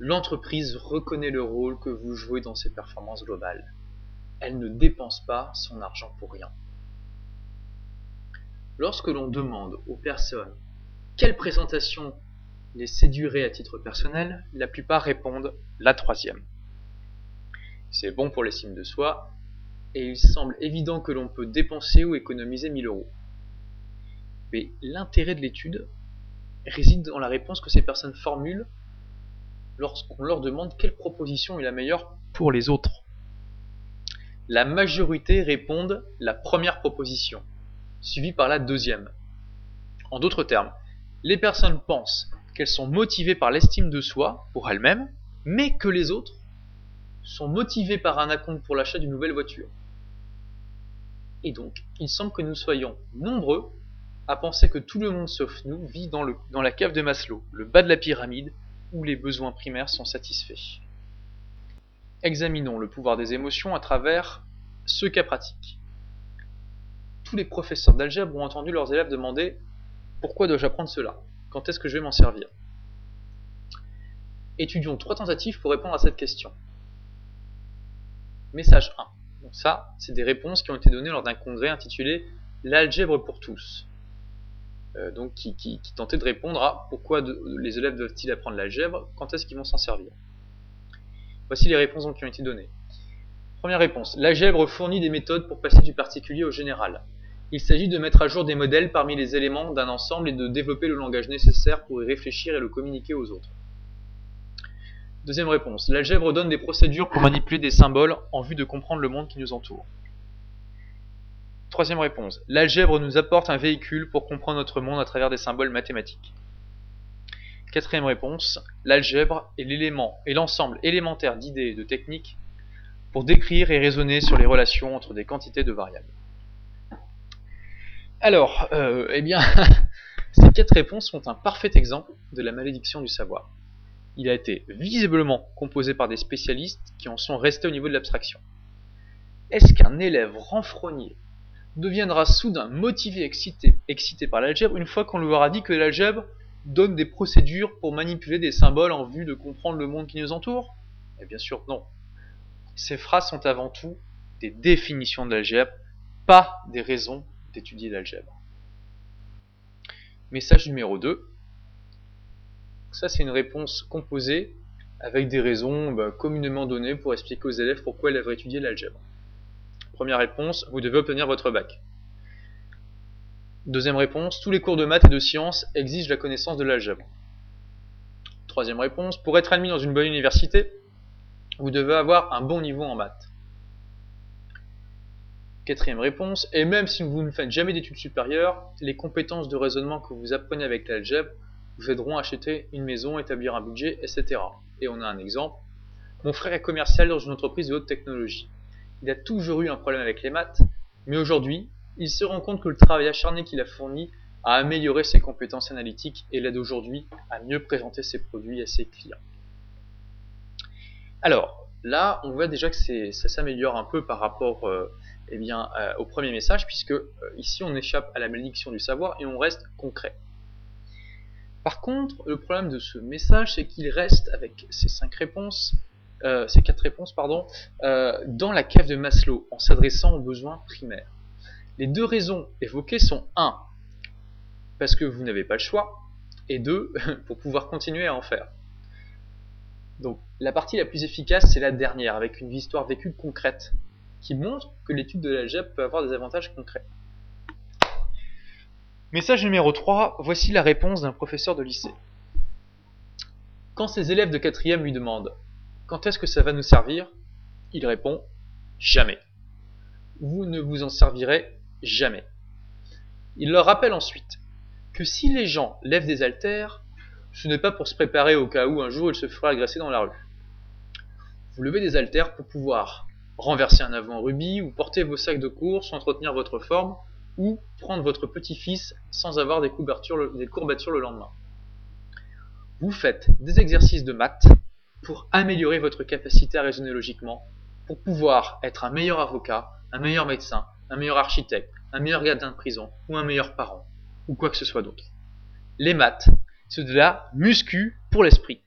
A: L'entreprise reconnaît le rôle que vous jouez dans ses performances globales. Elle ne dépense pas son argent pour rien. Lorsque l'on demande aux personnes quelle présentation les séduirait à titre personnel, la plupart répondent la troisième. C'est bon pour l'estime de soi, et il semble évident que l'on peut dépenser ou économiser 1000 euros. Mais l'intérêt de l'étude réside dans la réponse que ces personnes formulent lorsqu'on leur demande quelle proposition est la meilleure pour les autres. La majorité répondent la première proposition, suivie par la deuxième. En d'autres termes, les personnes pensent qu'elles sont motivées par l'estime de soi pour elles-mêmes, mais que les autres sont motivés par un acompte pour l'achat d'une nouvelle voiture. Et donc, il semble que nous soyons nombreux à penser que tout le monde sauf nous vit dans la cave de Maslow, le bas de la pyramide, où les besoins primaires sont satisfaits. Examinons le pouvoir des émotions à travers ce cas pratique. Tous les professeurs d'algèbre ont entendu leurs élèves demander Pourquoi dois-je apprendre cela? Quand est-ce que je vais m'en servir? Étudions trois tentatives pour répondre à cette question. Message 1. Donc ça, c'est des réponses qui ont été données lors d'un congrès intitulé L'algèbre pour tous. Euh, donc qui, qui, tentait de répondre à pourquoi les élèves doivent-ils apprendre l'algèbre, quand est-ce qu'ils vont s'en servir? Voici les réponses qui ont été données. Première réponse. L'algèbre fournit des méthodes pour passer du particulier au général. Il s'agit de mettre à jour des modèles parmi les éléments d'un ensemble et de développer le langage nécessaire pour y réfléchir et le communiquer aux autres. Deuxième réponse. L'algèbre donne des procédures pour manipuler des symboles en vue de comprendre le monde qui nous entoure. Troisième réponse. L'algèbre nous apporte un véhicule pour comprendre notre monde à travers des symboles mathématiques. Quatrième réponse. L'algèbre est l'élément et l'ensemble élémentaire d'idées et de techniques pour décrire et raisonner sur les relations entre des quantités de variables. Alors, euh, eh bien, ces quatre réponses sont un parfait exemple de la malédiction du savoir. Il a été visiblement composé par des spécialistes qui en sont restés au niveau de l'abstraction. Est-ce qu'un élève renfrogné deviendra soudain motivé, excité, excité par l'algèbre une fois qu'on lui aura dit que l'algèbre donne des procédures pour manipuler des symboles en vue de comprendre le monde qui nous entoure eh bien sûr non. Ces phrases sont avant tout des définitions de l'algèbre, pas des raisons d'étudier l'algèbre. Message numéro 2. Ça c'est une réponse composée avec des raisons bah, communément données pour expliquer aux élèves pourquoi ils devraient étudier l'algèbre. Première réponse, vous devez obtenir votre bac. Deuxième réponse, tous les cours de maths et de sciences exigent la connaissance de l'algèbre. Troisième réponse, pour être admis dans une bonne université, vous devez avoir un bon niveau en maths. Quatrième réponse, et même si vous ne faites jamais d'études supérieures, les compétences de raisonnement que vous apprenez avec l'algèbre vous aideront à acheter une maison, établir un budget, etc. Et on a un exemple. Mon frère est commercial dans une entreprise de haute technologie. Il a toujours eu un problème avec les maths, mais aujourd'hui, il se rend compte que le travail acharné qu'il a fourni a amélioré ses compétences analytiques et l'aide aujourd'hui à mieux présenter ses produits à ses clients. Alors, là, on voit déjà que ça s'améliore un peu par rapport euh, eh euh, au premier message, puisque euh, ici, on échappe à la malédiction du savoir et on reste concret. Par contre, le problème de ce message, c'est qu'il reste, avec ces cinq réponses, ces quatre réponses, pardon, dans la cave de Maslow, en s'adressant aux besoins primaires. Les deux raisons évoquées sont 1. Parce que vous n'avez pas le choix, et 2. Pour pouvoir continuer à en faire. Donc la partie la plus efficace, c'est la dernière, avec une histoire vécue concrète, qui montre que l'étude de l'algèbre peut avoir des avantages concrets. Message numéro 3, voici la réponse d'un professeur de lycée. Quand ses élèves de quatrième lui demandent Quand est-ce que ça va nous servir? Il répond Jamais. Vous ne vous en servirez jamais. Il leur rappelle ensuite que si les gens lèvent des haltères, ce n'est pas pour se préparer au cas où un jour il se fera agresser dans la rue. Vous levez des haltères pour pouvoir renverser un avant rubis ou porter vos sacs de course, entretenir votre forme ou prendre votre petit-fils sans avoir des, des courbatures le lendemain. Vous faites des exercices de maths pour améliorer votre capacité à raisonner logiquement, pour pouvoir être un meilleur avocat, un meilleur médecin, un meilleur architecte, un meilleur gardien de prison ou un meilleur parent, ou quoi que ce soit d'autre. Les maths, c'est de la muscu pour l'esprit.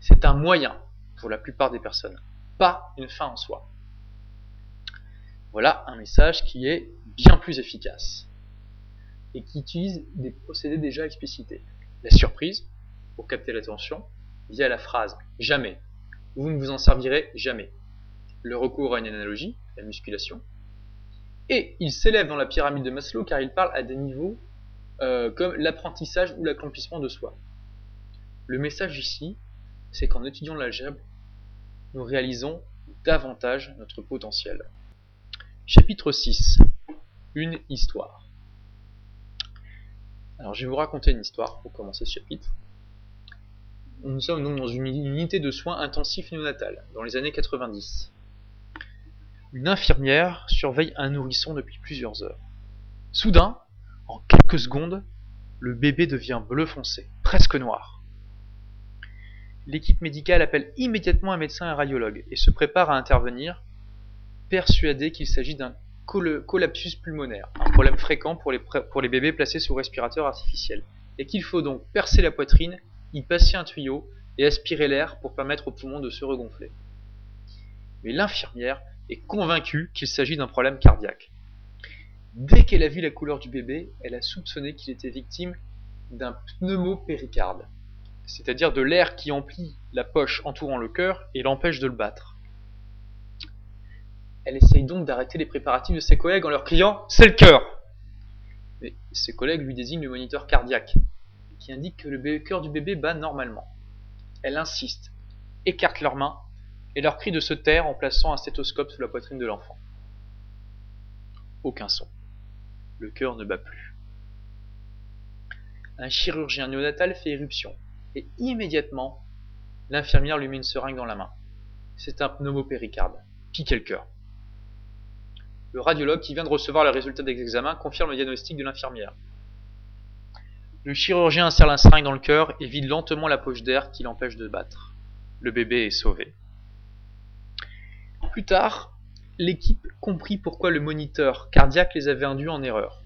A: C'est un moyen pour la plupart des personnes, pas une fin en soi. Voilà un message qui est bien plus efficace et qui utilise des procédés déjà explicités. La surprise, pour capter l'attention, via la phrase jamais. Vous ne vous en servirez jamais. Le recours à une analogie, la musculation. Et il s'élève dans la pyramide de Maslow car il parle à des niveaux euh, comme l'apprentissage ou l'accomplissement de soi. Le message ici, c'est qu'en étudiant l'algèbre, nous réalisons davantage notre potentiel. Chapitre 6. Une histoire. Alors je vais vous raconter une histoire pour commencer ce chapitre. Nous sommes donc dans une unité de soins intensifs néonatales, dans les années 90. Une infirmière surveille un nourrisson depuis plusieurs heures. Soudain, en quelques secondes, le bébé devient bleu foncé, presque noir. L'équipe médicale appelle immédiatement un médecin et un radiologue et se prépare à intervenir, persuadé qu'il s'agit d'un collapsus pulmonaire, un problème fréquent pour les, pour les bébés placés sous respirateur artificiel, et qu'il faut donc percer la poitrine, y passer un tuyau et aspirer l'air pour permettre aux poumons de se regonfler. Mais l'infirmière est convaincue qu'il s'agit d'un problème cardiaque. Dès qu'elle a vu la couleur du bébé, elle a soupçonné qu'il était victime d'un pneumopéricarde, c'est-à-dire de l'air qui emplit la poche entourant le cœur et l'empêche de le battre. Elle essaye donc d'arrêter les préparatifs de ses collègues en leur criant C'est le cœur Mais ses collègues lui désignent le moniteur cardiaque, qui indique que le cœur du bébé bat normalement. Elle insiste, écarte leurs mains et leur crie de se taire en plaçant un stéthoscope sous la poitrine de l'enfant. Aucun son le cœur ne bat plus. Un chirurgien néonatal fait éruption, et immédiatement, l'infirmière lui met une seringue dans la main. C'est un pneumopéricarde. Piquez le cœur. Le radiologue qui vient de recevoir le résultat des examens confirme le diagnostic de l'infirmière. Le chirurgien insère la seringue dans le cœur et vide lentement la poche d'air qui l'empêche de battre. Le bébé est sauvé. Plus tard, l'équipe comprit pourquoi le moniteur cardiaque les avait induits en erreur.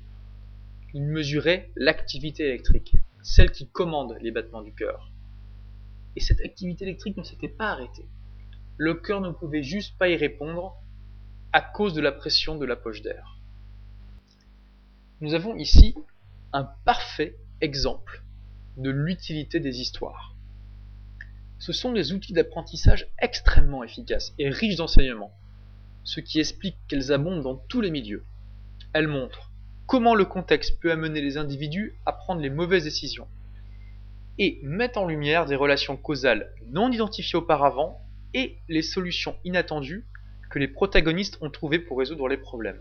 A: Il mesurait l'activité électrique, celle qui commande les battements du cœur. Et cette activité électrique ne s'était pas arrêtée. Le cœur ne pouvait juste pas y répondre à cause de la pression de la poche d'air. Nous avons ici un parfait exemple de l'utilité des histoires. Ce sont des outils d'apprentissage extrêmement efficaces et riches d'enseignements ce qui explique qu'elles abondent dans tous les milieux. Elles montrent comment le contexte peut amener les individus à prendre les mauvaises décisions et mettent en lumière des relations causales non identifiées auparavant et les solutions inattendues que les protagonistes ont trouvées pour résoudre les problèmes.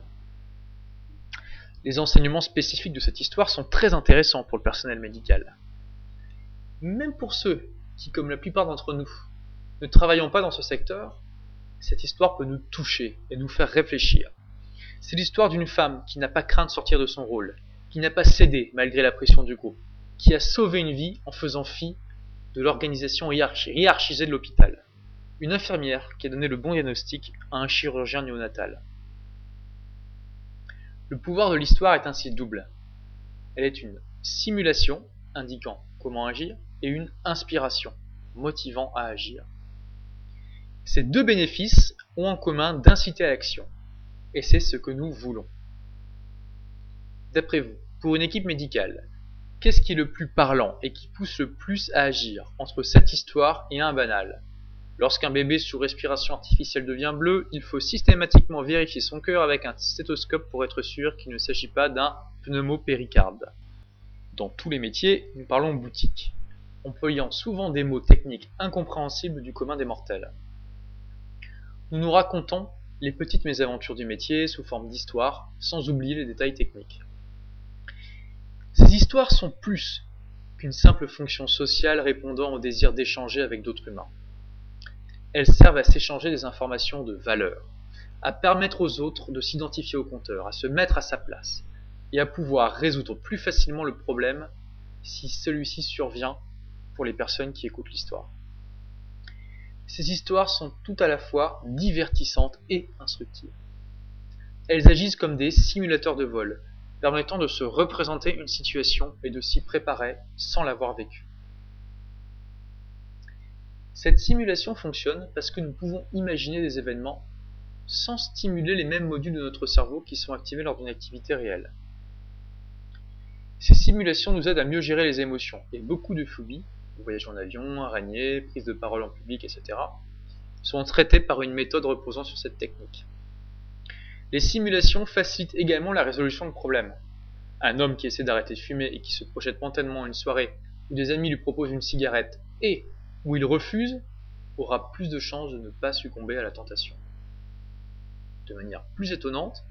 A: Les enseignements spécifiques de cette histoire sont très intéressants pour le personnel médical. Même pour ceux qui, comme la plupart d'entre nous, ne travaillons pas dans ce secteur, cette histoire peut nous toucher et nous faire réfléchir. C'est l'histoire d'une femme qui n'a pas craint de sortir de son rôle, qui n'a pas cédé malgré la pression du groupe, qui a sauvé une vie en faisant fi de l'organisation hiérarchisée de l'hôpital. Une infirmière qui a donné le bon diagnostic à un chirurgien néonatal. Le pouvoir de l'histoire est ainsi double. Elle est une simulation indiquant comment agir et une inspiration motivant à agir. Ces deux bénéfices ont en commun d'inciter à l'action. Et c'est ce que nous voulons. D'après vous, pour une équipe médicale, qu'est-ce qui est le plus parlant et qui pousse le plus à agir entre cette histoire et un banal? Lorsqu'un bébé sous respiration artificielle devient bleu, il faut systématiquement vérifier son cœur avec un stéthoscope pour être sûr qu'il ne s'agit pas d'un pneumopéricarde. Dans tous les métiers, nous parlons boutique, employant souvent des mots techniques incompréhensibles du commun des mortels. Nous nous racontons les petites mésaventures du métier sous forme d'histoire, sans oublier les détails techniques. Ces histoires sont plus qu'une simple fonction sociale répondant au désir d'échanger avec d'autres humains. Elles servent à s'échanger des informations de valeur, à permettre aux autres de s'identifier au compteur, à se mettre à sa place, et à pouvoir résoudre plus facilement le problème si celui-ci survient pour les personnes qui écoutent l'histoire. Ces histoires sont tout à la fois divertissantes et instructives. Elles agissent comme des simulateurs de vol, permettant de se représenter une situation et de s'y préparer sans l'avoir vécue. Cette simulation fonctionne parce que nous pouvons imaginer des événements sans stimuler les mêmes modules de notre cerveau qui sont activés lors d'une activité réelle. Ces simulations nous aident à mieux gérer les émotions et beaucoup de phobies, voyage en avion, araignée, prise de parole en public, etc., sont traitées par une méthode reposant sur cette technique. Les simulations facilitent également la résolution de problèmes. Un homme qui essaie d'arrêter de fumer et qui se projette mentalement une soirée où des amis lui proposent une cigarette et où il refuse, aura plus de chances de ne pas succomber à la tentation. De manière plus étonnante,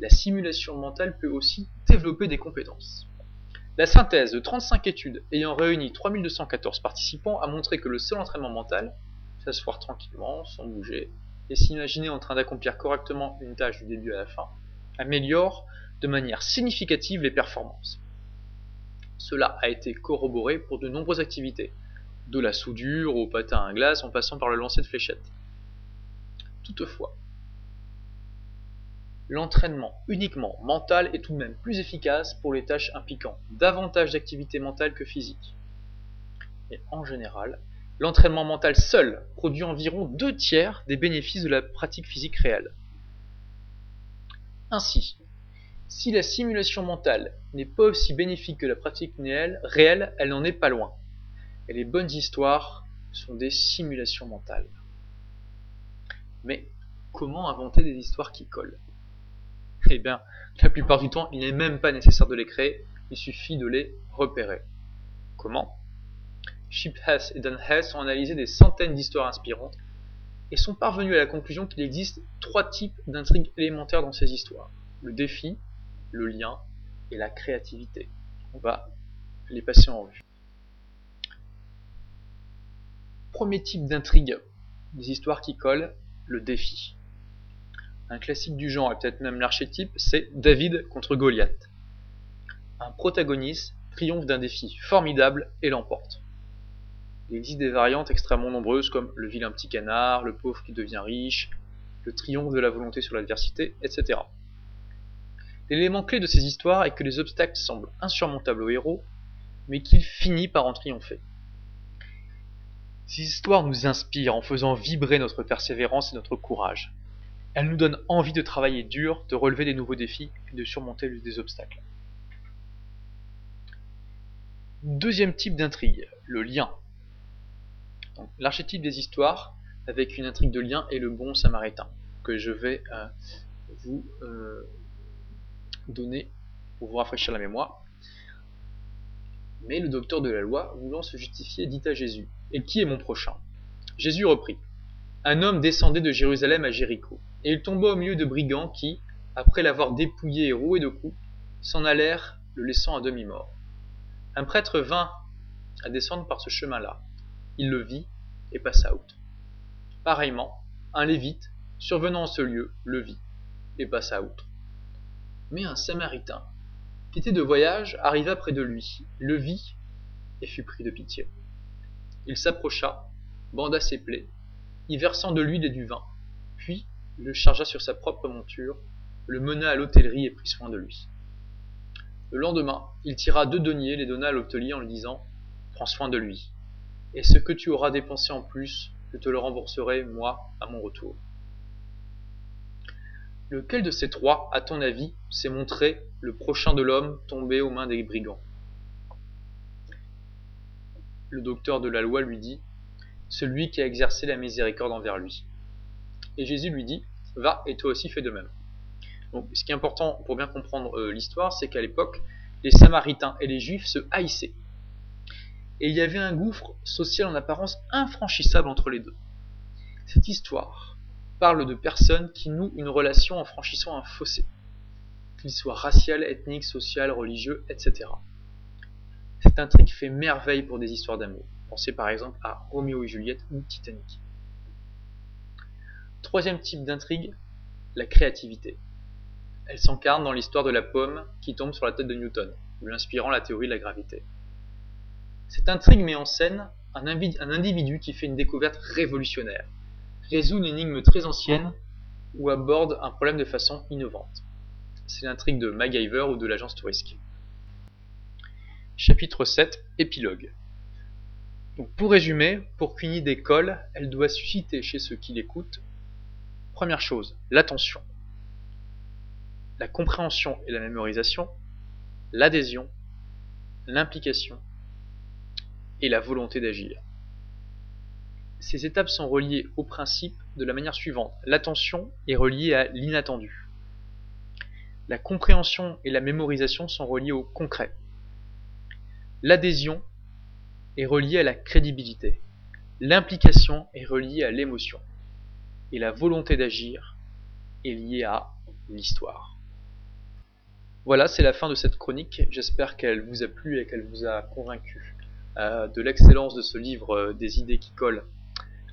A: la simulation mentale peut aussi développer des compétences. La synthèse de 35 études ayant réuni 3214 participants a montré que le seul entraînement mental, s'asseoir tranquillement, sans bouger, et s'imaginer en train d'accomplir correctement une tâche du début à la fin, améliore de manière significative les performances. Cela a été corroboré pour de nombreuses activités, de la soudure au patin à glace en passant par le lancer de fléchettes. Toutefois, l'entraînement uniquement mental est tout de même plus efficace pour les tâches impliquant davantage d'activité mentale que physique. Et en général, l'entraînement mental seul produit environ deux tiers des bénéfices de la pratique physique réelle. Ainsi, si la simulation mentale n'est pas aussi bénéfique que la pratique réelle, elle n'en est pas loin et les bonnes histoires sont des simulations mentales. Mais comment inventer des histoires qui collent? Eh bien, la plupart du temps, il n'est même pas nécessaire de les créer, il suffit de les repérer. Comment? Chip Hess et Dan Hess ont analysé des centaines d'histoires inspirantes et sont parvenus à la conclusion qu'il existe trois types d'intrigues élémentaires dans ces histoires. Le défi, le lien et la créativité. On va les passer en revue. Premier type d'intrigue des histoires qui collent, le défi. Un classique du genre, et peut-être même l'archétype, c'est David contre Goliath. Un protagoniste triomphe d'un défi formidable et l'emporte. Il existe des variantes extrêmement nombreuses comme le vilain petit canard, le pauvre qui devient riche, le triomphe de la volonté sur l'adversité, etc. L'élément clé de ces histoires est que les obstacles semblent insurmontables au héros, mais qu'il finit par en triompher. Ces histoires nous inspirent en faisant vibrer notre persévérance et notre courage. Elles nous donnent envie de travailler dur, de relever des nouveaux défis et de surmonter des obstacles. Deuxième type d'intrigue, le lien. L'archétype des histoires avec une intrigue de lien est le bon samaritain, que je vais euh, vous euh, donner pour vous rafraîchir la mémoire. Mais le docteur de la loi, voulant se justifier, dit à Jésus Et qui est mon prochain? Jésus reprit Un homme descendait de Jérusalem à Jéricho, et il tomba au milieu de brigands qui, après l'avoir dépouillé et roué de coups, s'en allèrent, le laissant à demi-mort. Un prêtre vint à descendre par ce chemin-là. Il le vit et passa outre. Pareillement, un lévite, survenant en ce lieu, le vit et passa outre. Mais un samaritain, qui était de voyage, arriva près de lui, le vit et fut pris de pitié. Il s'approcha, banda ses plaies, y versant de l'huile et du vin, le chargea sur sa propre monture, le mena à l'hôtellerie et prit soin de lui. Le lendemain, il tira deux deniers, les donna à l'hôtelier en lui disant Prends soin de lui, et ce que tu auras dépensé en plus, je te le rembourserai, moi, à mon retour. Lequel de ces trois, à ton avis, s'est montré le prochain de l'homme tombé aux mains des brigands? Le docteur de la loi lui dit Celui qui a exercé la miséricorde envers lui. Et Jésus lui dit Va et toi aussi fais de même. Ce qui est important pour bien comprendre euh, l'histoire, c'est qu'à l'époque, les Samaritains et les Juifs se haïssaient. Et il y avait un gouffre social en apparence infranchissable entre les deux. Cette histoire parle de personnes qui nouent une relation en franchissant un fossé, qu'il soit racial, ethnique, social, religieux, etc. Cette intrigue fait merveille pour des histoires d'amour. Pensez par exemple à Roméo et Juliette ou Titanic. Troisième type d'intrigue, la créativité. Elle s'incarne dans l'histoire de la pomme qui tombe sur la tête de Newton, lui inspirant la théorie de la gravité. Cette intrigue met en scène un, individu qui fait une découverte révolutionnaire, résout une énigme très ancienne ou aborde un problème de façon innovante. C'est l'intrigue de MacGyver ou de l'agence touristique. Chapitre 7 Épilogue. pour résumer, pour qu'une idée colle, elle doit susciter chez ceux qui l'écoutent, première chose, l'attention, la compréhension et la mémorisation, l'adhésion, l'implication et la volonté d'agir. Ces étapes sont reliées au principe de la manière suivante. L'attention est reliée à l'inattendu. La compréhension et la mémorisation sont reliées au concret. L'adhésion est reliée à la crédibilité. L'implication est reliée à l'émotion. Et la volonté d'agir est liée à l'histoire. Voilà, c'est la fin de cette chronique. J'espère qu'elle vous a plu et qu'elle vous a convaincu euh, de l'excellence de ce livre euh, des idées qui collent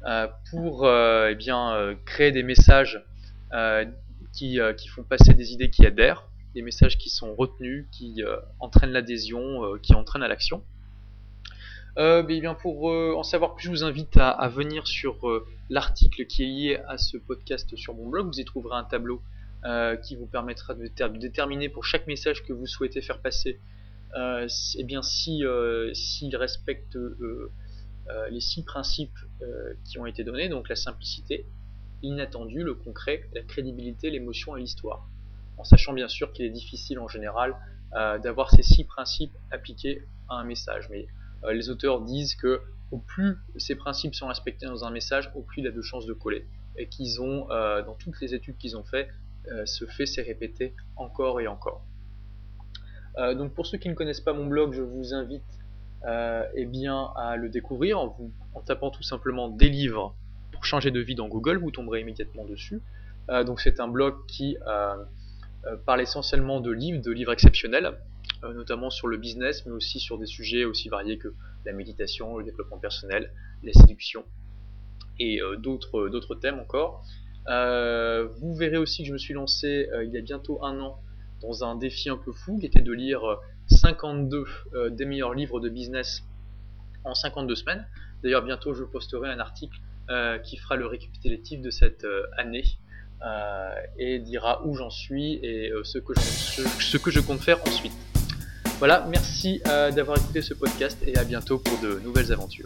A: euh, pour eh créer des messages qui, qui, font passer des idées qui adhèrent, des messages qui sont retenus, qui entraînent l'adhésion, qui entraînent à l'action. Euh, bien pour en savoir plus, je vous invite à, à venir sur l'article qui est lié à ce podcast sur mon blog. Vous y trouverez un tableau qui vous permettra de, déterminer pour chaque message que vous souhaitez faire passer euh, eh bien si euh, s'il respecte euh, les six principes qui ont été donnés, donc la simplicité, l'inattendu, le concret, la crédibilité, l'émotion et l'histoire. En sachant bien sûr qu'il est difficile en général d'avoir ces six principes appliqués à un message. Mais les auteurs disent que au plus ces principes sont respectés dans un message, au plus il a de chances de coller. Et qu'ils ont, dans toutes les études qu'ils ont fait, ce fait s'est répété encore et encore. Euh, donc pour ceux qui ne connaissent pas mon blog, je vous invite euh, eh bien, à le découvrir en, en tapant tout simplement des livres pour changer de vie dans Google, vous tomberez immédiatement dessus. Euh, donc c'est un blog qui parle essentiellement de livres, de livres exceptionnels, notamment sur le business, mais aussi sur des sujets aussi variés que la méditation, le développement personnel, la séduction et d'autres thèmes encore. vous verrez aussi que je me suis lancé il y a bientôt un an dans un défi un peu fou qui était de lire 52 euh, euh, des meilleurs livres de business en 52 semaines. D'ailleurs, bientôt je posterai un article euh, qui fera le récapitulatif de cette année et dira où j'en suis et ce, que je compte faire ensuite. Voilà, merci d'avoir écouté ce podcast et à bientôt pour de nouvelles aventures.